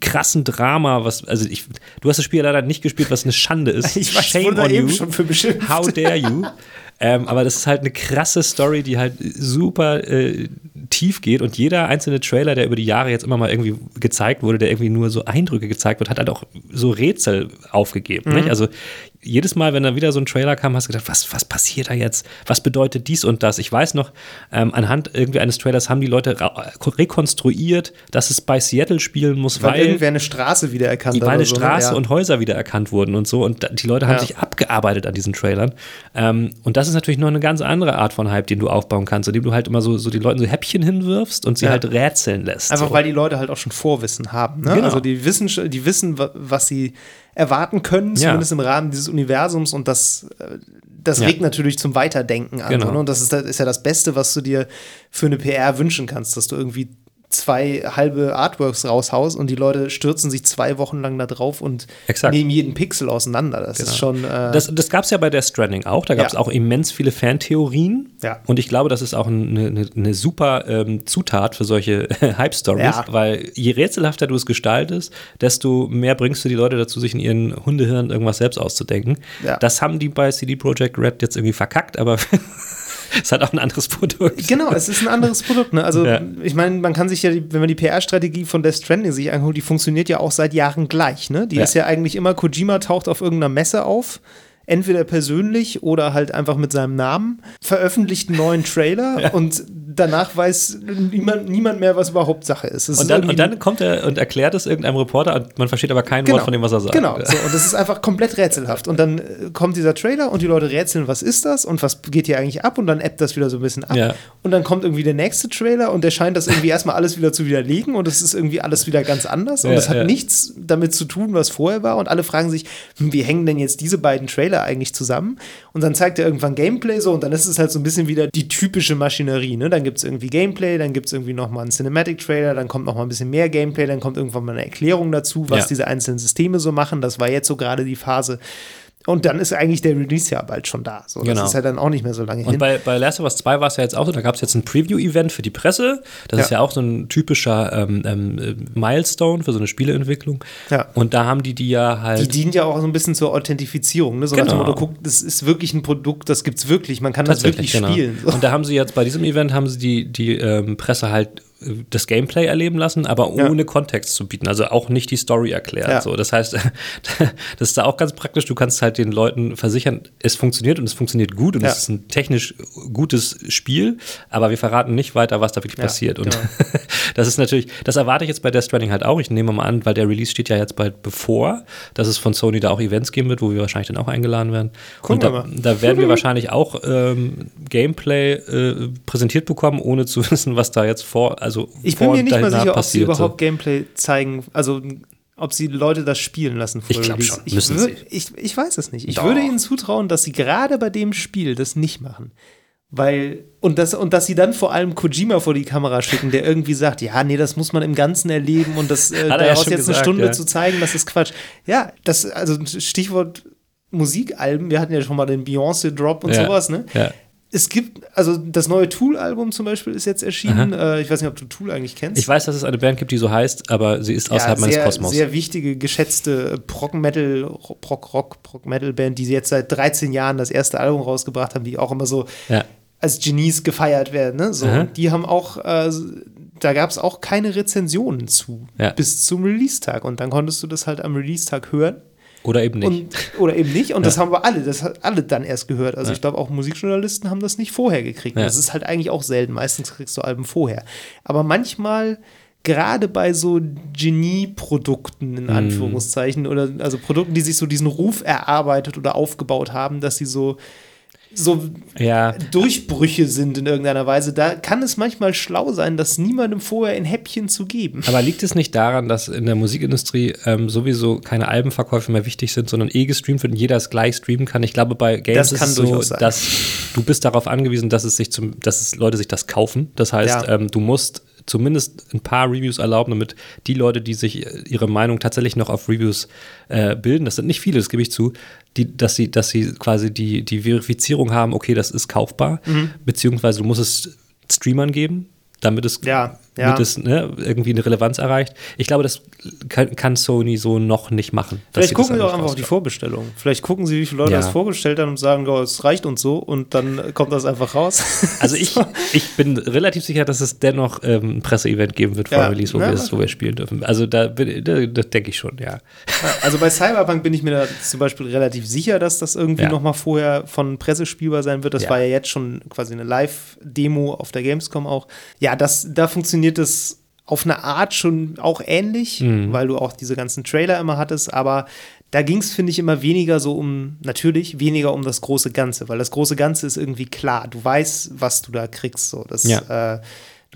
A: krassen Drama, was, also ich, du hast das Spiel leider nicht gespielt, was eine Schande ist. *laughs*
B: Ich weiß,
A: Shame on
B: eben
A: you.
B: schon für beschimpft.
A: How dare you? *laughs* ähm, aber das ist halt eine krasse Story, die halt super äh, tief geht und jeder einzelne Trailer, der über die Jahre jetzt immer mal irgendwie gezeigt wurde, der irgendwie nur so Eindrücke gezeigt wird, hat halt auch so Rätsel aufgegeben. Nicht? Also jedes Mal, wenn da wieder so ein Trailer kam, hast du gedacht, was, was passiert da jetzt? Was bedeutet dies und das? Ich weiß noch, ähm, anhand irgendwie eines Trailers haben die Leute rekonstruiert, dass es bei Seattle spielen muss,
B: Weil
A: weil
B: irgendwer eine Straße wiedererkannt hat.
A: weil eine
B: so, ne?
A: Straße
B: Ja.
A: und Häuser wiedererkannt wurden und so. Und die Leute haben
B: Ja.
A: sich abgearbeitet an diesen Trailern. Ähm, und das ist natürlich noch eine ganz andere Art von Hype, den du aufbauen kannst, indem du halt immer so, so die Leuten so Häppchen hinwirfst und sie
B: Ja.
A: halt rätseln lässt.
B: Einfach
A: so.
B: weil die Leute halt auch schon Vorwissen haben. Ne?
A: Genau.
B: Also die wissen, die wissen, wa- was sie erwarten können,
A: Ja.
B: zumindest im Rahmen dieses Universums. Und das, äh, das
A: Ja.
B: regt natürlich zum Weiterdenken an.
A: Genau.
B: Ne? Und das ist, das ist ja das Beste, was du dir für eine PR wünschen kannst, dass du irgendwie zwei halbe Artworks raushaust und die Leute stürzen sich zwei Wochen lang da drauf und
A: Exakt.
B: nehmen jeden Pixel auseinander. Das ist schon. Äh,
A: Das, das gab es ja bei der Stranding auch. Da gab es
B: Ja.
A: auch immens viele Fantheorien.
B: Ja.
A: Und ich glaube, das ist auch eine, eine, eine super ähm, Zutat für solche *laughs* Hype-Stories,
B: Ja.
A: weil je rätselhafter du es gestaltest, desto mehr bringst du die Leute dazu, sich in ihren Hundehirn irgendwas selbst auszudenken.
B: Ja.
A: Das haben die bei CD Projekt Red jetzt irgendwie verkackt, aber *laughs* *laughs* es hat auch ein anderes Produkt.
B: Genau, es ist ein anderes Produkt. Ne? Also,
A: Ja.
B: ich meine, man kann sich ja, wenn man die PR-Strategie von Death Stranding sich anguckt, die funktioniert ja auch seit Jahren gleich. Ne? Die
A: Ja.
B: ist ja eigentlich immer, Kojima taucht auf irgendeiner Messe auf, entweder persönlich oder halt einfach mit seinem Namen, veröffentlicht einen neuen Trailer *laughs* und danach weiß niemand, niemand mehr, was überhaupt Sache ist. Ist
A: Und dann,
B: irgendwie-
A: und dann kommt er und erklärt es irgendeinem Reporter und man versteht aber kein Wort von dem, was er sagt.
B: Genau, so, und das ist einfach komplett rätselhaft. Und dann äh, kommt dieser Trailer und die Leute rätseln, was ist das und was geht hier eigentlich ab und dann ebbt das wieder so ein bisschen ab.
A: Ja.
B: Und dann kommt irgendwie der nächste Trailer und der scheint das irgendwie erstmal alles wieder zu widerlegen und es ist irgendwie alles wieder ganz anders und
A: Ja,
B: es hat
A: ja.
B: nichts damit zu tun, was vorher war und alle fragen sich, hm, wie hängen denn jetzt diese beiden Trailer eigentlich zusammen? Und dann zeigt er irgendwann Gameplay so und dann ist es halt so ein bisschen wieder die typische Maschinerie. Ne? Dann gibt es irgendwie Gameplay, dann gibt es irgendwie nochmal einen Cinematic-Trailer, dann kommt nochmal ein bisschen mehr Gameplay, dann kommt irgendwann mal eine Erklärung dazu, was
A: Ja.
B: diese einzelnen Systeme so machen. Das war jetzt so gerade die Phase. Und dann ist eigentlich der Release ja bald schon da. So,
A: Genau.
B: Das ist ja dann auch nicht mehr so lange
A: Und
B: hin.
A: bei, bei Last of Us 2 war es ja jetzt auch so, da gab es jetzt ein Preview-Event für die Presse. Das
B: Ja.
A: ist ja auch so ein typischer ähm, ähm, äh, Milestone für so eine Spieleentwicklung.
B: Ja.
A: Und da haben die die ja halt.
B: Die dient ja auch so ein bisschen zur Authentifizierung. Ne? So
A: Genau.
B: Motto, guck, das ist wirklich ein Produkt, das gibt's wirklich. Man kann das wirklich
A: genau.
B: spielen. So.
A: Und da haben sie jetzt bei diesem Event haben sie die, die ähm, Presse halt das Gameplay erleben lassen, aber
B: Ja.
A: ohne Kontext zu bieten, also auch nicht die Story erklärt.
B: Ja.
A: So, das heißt, *laughs* das ist da auch ganz praktisch. Du kannst halt den Leuten versichern, es funktioniert und es funktioniert gut und
B: Ja.
A: es ist ein technisch gutes Spiel, aber wir verraten nicht weiter, was da wirklich
B: Ja,
A: passiert. Und
B: genau. *laughs*
A: das ist natürlich, das erwarte ich jetzt bei Death Stranding halt auch. Ich nehme mal an, weil der Release steht ja jetzt bald bevor, dass es von Sony da auch Events geben wird, wo wir wahrscheinlich dann auch eingeladen werden.
B: Gucken
A: und da, da werden wir *laughs* wahrscheinlich auch ähm, Gameplay äh, präsentiert bekommen, ohne zu *laughs* wissen, was da jetzt vor, also
B: Ich bin mir nicht mal sicher, ob sie überhaupt Gameplay zeigen, also ob sie Leute das spielen lassen vor
A: Ich glaub
B: Release.
A: schon,
B: Ich,
A: müssen sie.
B: ich, ich weiß es nicht. Ich
A: Doch.
B: würde ihnen zutrauen, dass sie gerade bei dem Spiel das nicht machen. Weil, und, das, und dass sie dann vor allem Kojima vor die Kamera schicken, der irgendwie sagt, ja, nee, das muss man im Ganzen erleben und das äh, *laughs*
A: ja
B: daraus
A: schon
B: jetzt eine
A: gesagt,
B: Stunde
A: ja.
B: zu zeigen, das ist Quatsch. Ja, das, also Stichwort Musikalben, wir hatten ja schon mal den Beyoncé-Drop und
A: Ja,
B: sowas, ne?
A: ja.
B: Es gibt, also das neue Tool-Album zum Beispiel ist jetzt erschienen. Äh, ich weiß nicht, ob du Tool eigentlich kennst.
A: Ich weiß, dass es eine Band gibt, die so heißt, aber sie ist außerhalb meines
B: sehr,
A: Kosmos.
B: Sehr wichtige, geschätzte Prog-Metal, Prog-Rock, Prog-Metal-Band, die jetzt seit 13 Jahren das erste Album rausgebracht haben, die auch immer so
A: Ja.
B: Als Genies gefeiert werden. Ne? So, die haben auch, äh, da gab es auch keine Rezensionen zu
A: Ja.
B: bis zum Release-Tag. Und dann konntest du das halt am Release-Tag hören.
A: Oder eben nicht.
B: Und, oder eben nicht. Und das haben wir alle, das hat alle dann erst gehört. Also ich glaube, auch Musikjournalisten haben das nicht vorher gekriegt.
A: Ja.
B: Das ist halt eigentlich auch selten. Meistens kriegst du Alben vorher. Aber manchmal gerade bei so Genie-Produkten in
A: Mhm.
B: Anführungszeichen oder also Produkten, die sich so diesen Ruf erarbeitet oder aufgebaut haben, dass sie so so
A: Ja,
B: Durchbrüche sind in irgendeiner Weise, da kann es manchmal schlau sein, das niemandem vorher in Häppchen zu geben.
A: aber liegt es nicht daran, dass in der Musikindustrie ähm, sowieso keine Albenverkäufe mehr wichtig sind, sondern eh gestreamt wird und jeder es gleich streamen kann? Ich glaube, bei Games ist es so, dass du bist darauf angewiesen, dass es sich zum, dass es Leute sich das kaufen. Das heißt,
B: Ja.
A: ähm, du musst zumindest ein paar Reviews erlauben, damit die Leute, die sich äh, ihre Meinung tatsächlich noch auf Reviews äh, bilden, das sind nicht viele, das gebe ich zu, die, dass sie, dass sie quasi die, die Verifizierung haben, okay, das ist kaufbar,
B: Mhm.
A: beziehungsweise du musst es Streamern geben, damit es,
B: Ja, ja.
A: es ne, irgendwie eine Relevanz erreicht. Ich glaube, das kann, kann Sony so noch nicht machen.
B: Vielleicht gucken sie auch
A: einfach
B: auf die. Vorbestellung. Vielleicht gucken sie, wie viele Leute
A: Ja.
B: das vorgestellt haben und sagen, oh, es reicht uns so und dann kommt das einfach raus. *laughs*
A: Also ich, ich bin relativ sicher, dass es dennoch ähm, ein Presseevent geben wird vor
B: Ja,
A: Release, wo,
B: ja,
A: wir es, wo wir spielen dürfen. Also da, bin- da, das denke ich schon, ja.
B: Also bei Cyberpunk bin ich mir da zum Beispiel relativ sicher, dass das irgendwie
A: Ja.
B: noch mal vorher von Presse spielbar sein wird. Das war ja jetzt schon quasi eine Live-Demo auf der Gamescom auch. Ja, das, da funktioniert das auf eine Art schon auch ähnlich,
A: Mhm.
B: weil du auch diese ganzen Trailer immer hattest, aber da ging es, finde ich, immer weniger so um, natürlich weniger um das große Ganze, weil das große Ganze ist irgendwie klar. Du weißt, was du da kriegst. So. Das,
A: Ja.
B: äh,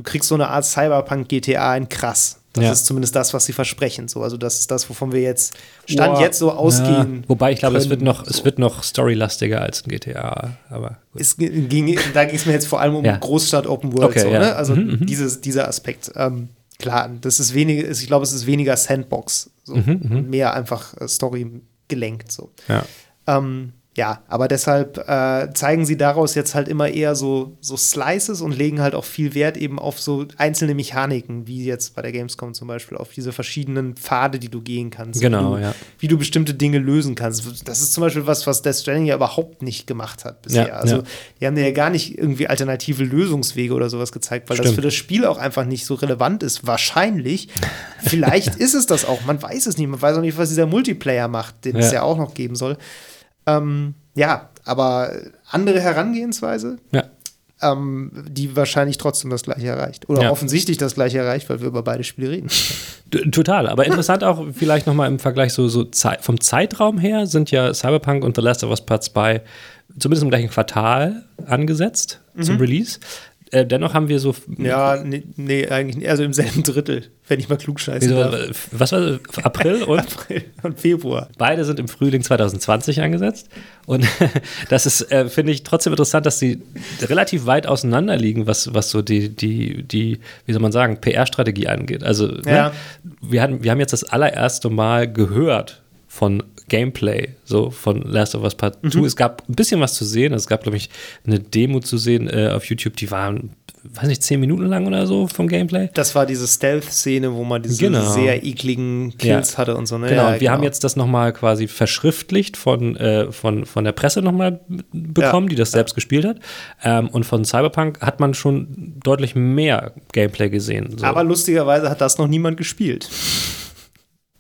B: du kriegst so eine Art Cyberpunk-GTA in krass. Das
A: Ja.
B: ist zumindest das, was sie versprechen. So, also das ist das, wovon wir jetzt Stand
A: Boah.
B: jetzt so ausgehen.
A: Ja, wobei ich glaube, es wird
B: können.
A: noch, es wird noch storylastiger als ein GTA, aber gut.
B: Es ging, da ging es mir jetzt vor allem um
A: Ja.
B: Großstadt Open World.
A: Okay,
B: so,
A: ja.
B: ne? Also
A: Mhm, mhm.
B: dieses, dieser Aspekt. Ähm, klar, das ist weniger, ich glaube, es ist weniger Sandbox so,
A: Mhm,
B: und mehr einfach äh, Story gelenkt. So.
A: Ja.
B: Ähm, ja, aber deshalb äh, zeigen sie daraus jetzt halt immer eher so, so Slices und legen halt auch viel Wert eben auf so einzelne Mechaniken, wie jetzt bei der Gamescom zum Beispiel, auf diese verschiedenen Pfade, die du gehen kannst.
A: Genau,
B: wie du,
A: ja.
B: Wie du bestimmte Dinge lösen kannst. Das ist zum Beispiel was, was Death Stranding ja überhaupt nicht gemacht hat bisher.
A: Ja,
B: also
A: ja.
B: die haben ja gar nicht irgendwie alternative Lösungswege oder sowas gezeigt, weil das
A: Stimmt.
B: für das Spiel auch einfach nicht so relevant ist. Wahrscheinlich. Vielleicht *laughs* ist es das auch. Man weiß es nicht. Man weiß auch nicht, was dieser Multiplayer macht, den es
A: Ja.
B: ja auch noch geben soll. Ähm, ja, aber andere Herangehensweise,
A: Ja.
B: ähm, die wahrscheinlich trotzdem das gleiche erreicht. Oder
A: Ja.
B: offensichtlich das gleiche erreicht, weil wir über beide Spiele reden.
A: Total, aber interessant auch vielleicht nochmal im Vergleich so, so Zei- vom Zeitraum her sind ja Cyberpunk und The Last of Us Part 2 zumindest im gleichen Quartal angesetzt zum Release. Äh, dennoch haben wir so
B: Ja, nee, nee, eigentlich nicht. Also im selben Drittel, wenn ich mal klug scheißen
A: wieso,
B: darf.
A: äh, was war das? April *laughs* und
B: April und Februar.
A: beide sind im Frühling 2020 angesetzt. Und *laughs* das ist, äh, finde ich, trotzdem interessant, dass sie relativ weit auseinander liegen, was, was so die, die, die, wie soll man sagen, PR-Strategie angeht. Also,
B: Ja.
A: ne, wir, hatten, wir haben jetzt das allererste Mal gehört von Gameplay, so von Last of Us Part 2. Es gab ein bisschen was zu sehen. Es gab, glaube ich, eine Demo zu sehen äh, auf YouTube, die waren, weiß nicht, zehn Minuten lang oder so vom Gameplay.
B: Das war diese Stealth-Szene, wo man diese
A: Genau.
B: sehr ekligen Kills
A: Ja.
B: hatte und so. Ne?
A: Genau,
B: Ja,
A: und wir haben jetzt das nochmal quasi verschriftlicht von, äh, von, von der Presse nochmal bekommen,
B: Ja.
A: die das selbst gespielt hat. Ähm, und von Cyberpunk hat man schon deutlich mehr Gameplay gesehen. So.
B: Aber lustigerweise hat das noch niemand gespielt.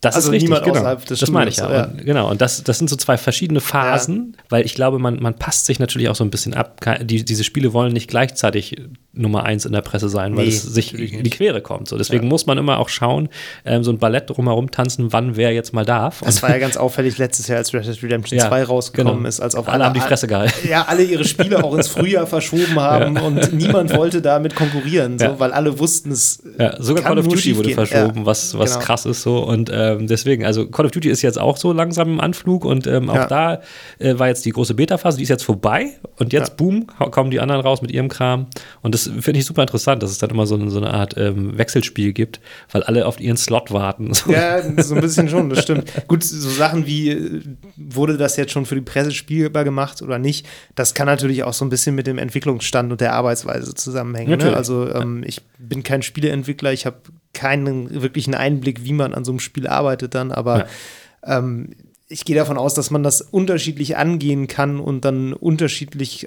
A: Das
B: also
A: ist richtig,
B: niemand
A: genau.
B: außerhalb des
A: das meine ich ja.
B: Studios,
A: Und, genau, und das, das sind so zwei verschiedene Phasen, weil ich glaube, man, man passt sich natürlich auch so ein bisschen ab. Die, diese Spiele wollen nicht gleichzeitig Nummer eins in der Presse sein, weil
B: Nee,
A: es sich in die Quere kommt. So. Deswegen muss man immer auch schauen, ähm, so ein Ballett drumherum tanzen, wann wer jetzt mal darf.
B: Das war ja ganz auffällig letztes Jahr, als Red Dead Redemption
A: Ja,
B: 2 rausgekommen
A: genau.
B: ist, als auf
A: Alle haben die Fresse gehalten. *laughs*
B: Ja, alle ihre Spiele auch ins Frühjahr verschoben haben und *laughs* niemand wollte damit konkurrieren, so,
A: Ja.
B: weil alle wussten es.
A: Ja, sogar Call of Duty wurde
B: schiefgehen.
A: verschoben,
B: Ja,
A: was, was
B: genau.
A: krass ist so. Und ähm, deswegen, also Call of Duty ist jetzt auch so langsam im Anflug und ähm, auch
B: Ja.
A: da äh, war jetzt die große Beta-Phase, die ist jetzt vorbei und jetzt,
B: Ja.
A: boom, kommen die anderen raus mit ihrem Kram. Und das finde ich super interessant, dass es dann immer so, eine- so eine Art ähm, Wechselspiel gibt, weil alle auf ihren Slot warten. *laughs*
B: Ja, so ein bisschen schon, das stimmt. Gut, so Sachen wie, äh, wurde das jetzt schon für die Presse spielbar gemacht oder nicht, das kann natürlich auch so ein bisschen mit dem Entwicklungsstand und der Arbeitsweise zusammenhängen. Ne? Also ähm, ich bin kein Spieleentwickler, ich habe keinen wirklichen Einblick, wie man an so einem Spiel arbeitet dann, aber ähm, ich gehe davon aus, dass man das unterschiedlich angehen kann und dann unterschiedlich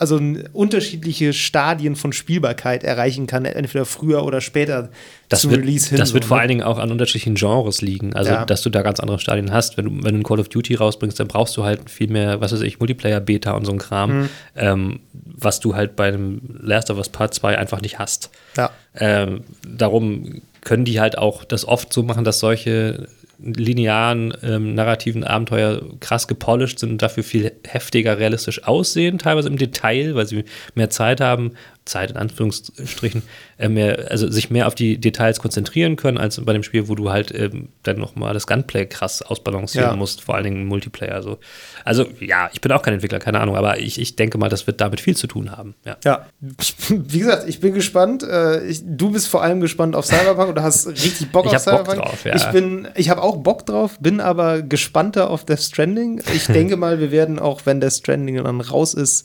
B: also unterschiedliche Stadien von Spielbarkeit erreichen kann, entweder früher oder später
A: das
B: zum
A: wird,
B: Release hin.
A: Das wird
B: so,
A: vor
B: ne?
A: allen Dingen auch an unterschiedlichen Genres liegen. Also,
B: Ja.
A: dass du da ganz andere Stadien hast. Wenn du, wenn du ein Call of Duty rausbringst, dann brauchst du halt viel mehr, was weiß ich, Multiplayer-Beta und so ein Kram,
B: Mhm.
A: ähm, was du halt bei einem Last of Us Part 2 einfach nicht hast.
B: Ja.
A: Ähm, darum können die halt auch das oft so machen, dass solche linearen ähm, narrativen Abenteuer krass gepolished sind und dafür viel heftiger realistisch aussehen, teilweise im Detail, weil sie mehr Zeit haben, Zeit in Anführungsstrichen, äh, mehr, also sich mehr auf die Details konzentrieren können, als bei dem Spiel, wo du halt ähm, dann nochmal das Gunplay krass ausbalancieren
B: Ja.
A: musst, vor allen Dingen im Multiplayer. So. Also ja, ich bin auch kein Entwickler, keine Ahnung, aber ich, ich denke mal, das wird damit viel zu tun haben. Ja.
B: Ja, *laughs* wie gesagt, ich bin gespannt. Äh, ich, du bist vor allem gespannt auf Cyberpunk und hast richtig Bock
A: Ich
B: auf
A: hab Bock
B: Cyberpunk.
A: drauf, ja.
B: Ich bin, ich habe auch Bock drauf, bin aber gespannter auf Death Stranding. Ich *laughs* denke mal, wir werden auch, wenn Death Stranding dann raus ist,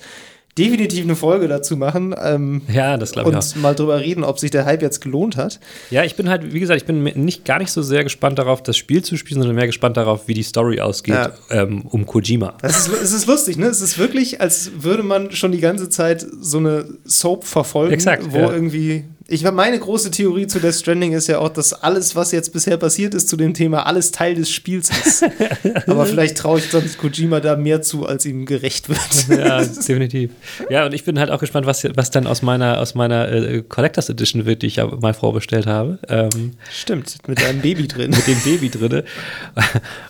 B: definitiv eine Folge dazu machen. Ähm,
A: Ja, das glaube ich auch.
B: und mal drüber reden, ob sich der Hype jetzt gelohnt hat.
A: Ja, ich bin halt, wie gesagt, ich bin nicht gar nicht so sehr gespannt darauf, das Spiel zu spielen, sondern mehr gespannt darauf, wie die Story ausgeht
B: Ja.
A: ähm, um Kojima.
B: Das ist, es ist lustig, ne? Es ist wirklich, als würde man schon die ganze Zeit so eine Soap verfolgen,
A: Exakt,
B: wo
A: ja.
B: irgendwie. Ich meine große Theorie zu Death Stranding ist ja auch, dass alles, was jetzt bisher passiert ist zu dem Thema, alles Teil des Spiels ist. *laughs* Aber vielleicht traue ich sonst Kojima da mehr zu, als ihm gerecht wird.
A: Ja, definitiv. Ja, und ich bin halt auch gespannt, was, was dann aus meiner, aus meiner äh, Collectors Edition wird, die ich ja mal vorbestellt habe. Ähm,
B: Stimmt, mit einem Baby drin. *laughs*
A: mit dem Baby drinne.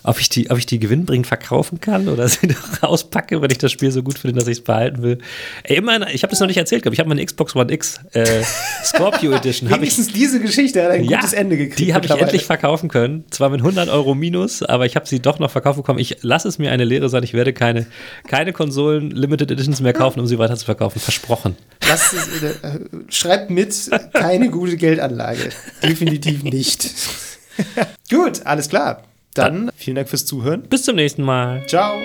A: ob, ich die, ob ich die gewinnbringend verkaufen kann oder *laughs* sie noch auspacke, wenn ich das Spiel so gut finde, dass ich es behalten will. Ey, immerhin, ich habe das noch nicht erzählt, glaube ich. Ich habe meine Xbox One X äh, Scorpio Edition. Hab ich,
B: Wenigstens diese Geschichte hat ein gutes Ende gekriegt.
A: Die habe ich endlich verkaufen können. Zwar mit 100 Euro minus, aber ich habe sie doch noch verkauft bekommen. Ich lasse es mir eine Lehre sein. Ich werde keine, keine Konsolen Limited Editions mehr kaufen, um sie weiter zu verkaufen. Versprochen.
B: Lasst es, äh, schreibt mit, keine gute Geldanlage. Definitiv nicht. *laughs* Gut, alles klar. Dann vielen Dank fürs Zuhören.
A: Bis zum nächsten Mal.
B: Ciao.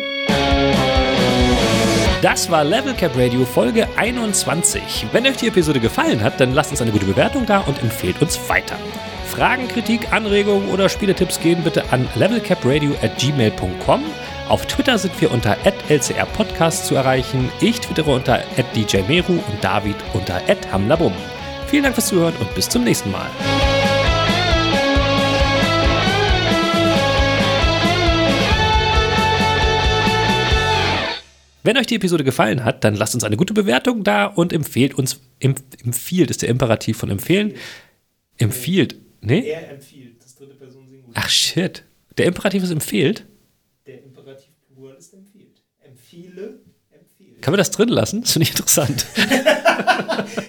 A: Das war Level Cap Radio Folge 21. Wenn euch die Episode gefallen hat, dann lasst uns eine gute Bewertung da und empfehlt uns weiter. Fragen, Kritik, Anregungen oder Spieletipps gehen bitte an levelcapradio at gmail.com. Auf Twitter sind wir unter @lcrpodcast zu erreichen. Ich twittere unter @djmeru und David unter @hamlabum. Vielen Dank fürs Zuhören und bis zum nächsten Mal. Wenn euch die Episode gefallen hat, dann lasst uns eine gute Bewertung da und empfehlt uns. Em, empfiehlt ist der Imperativ von empfehlen. Empfiehlt. Nee?
B: Er empfiehlt, das dritte Person Singular.
A: Ach shit. Der Imperativ ist empfehlt.
B: Der Imperativ Plural ist empfiehlt. Empfehle, empfiehlt.
A: Kann man das drin lassen? Das finde ich interessant. *laughs*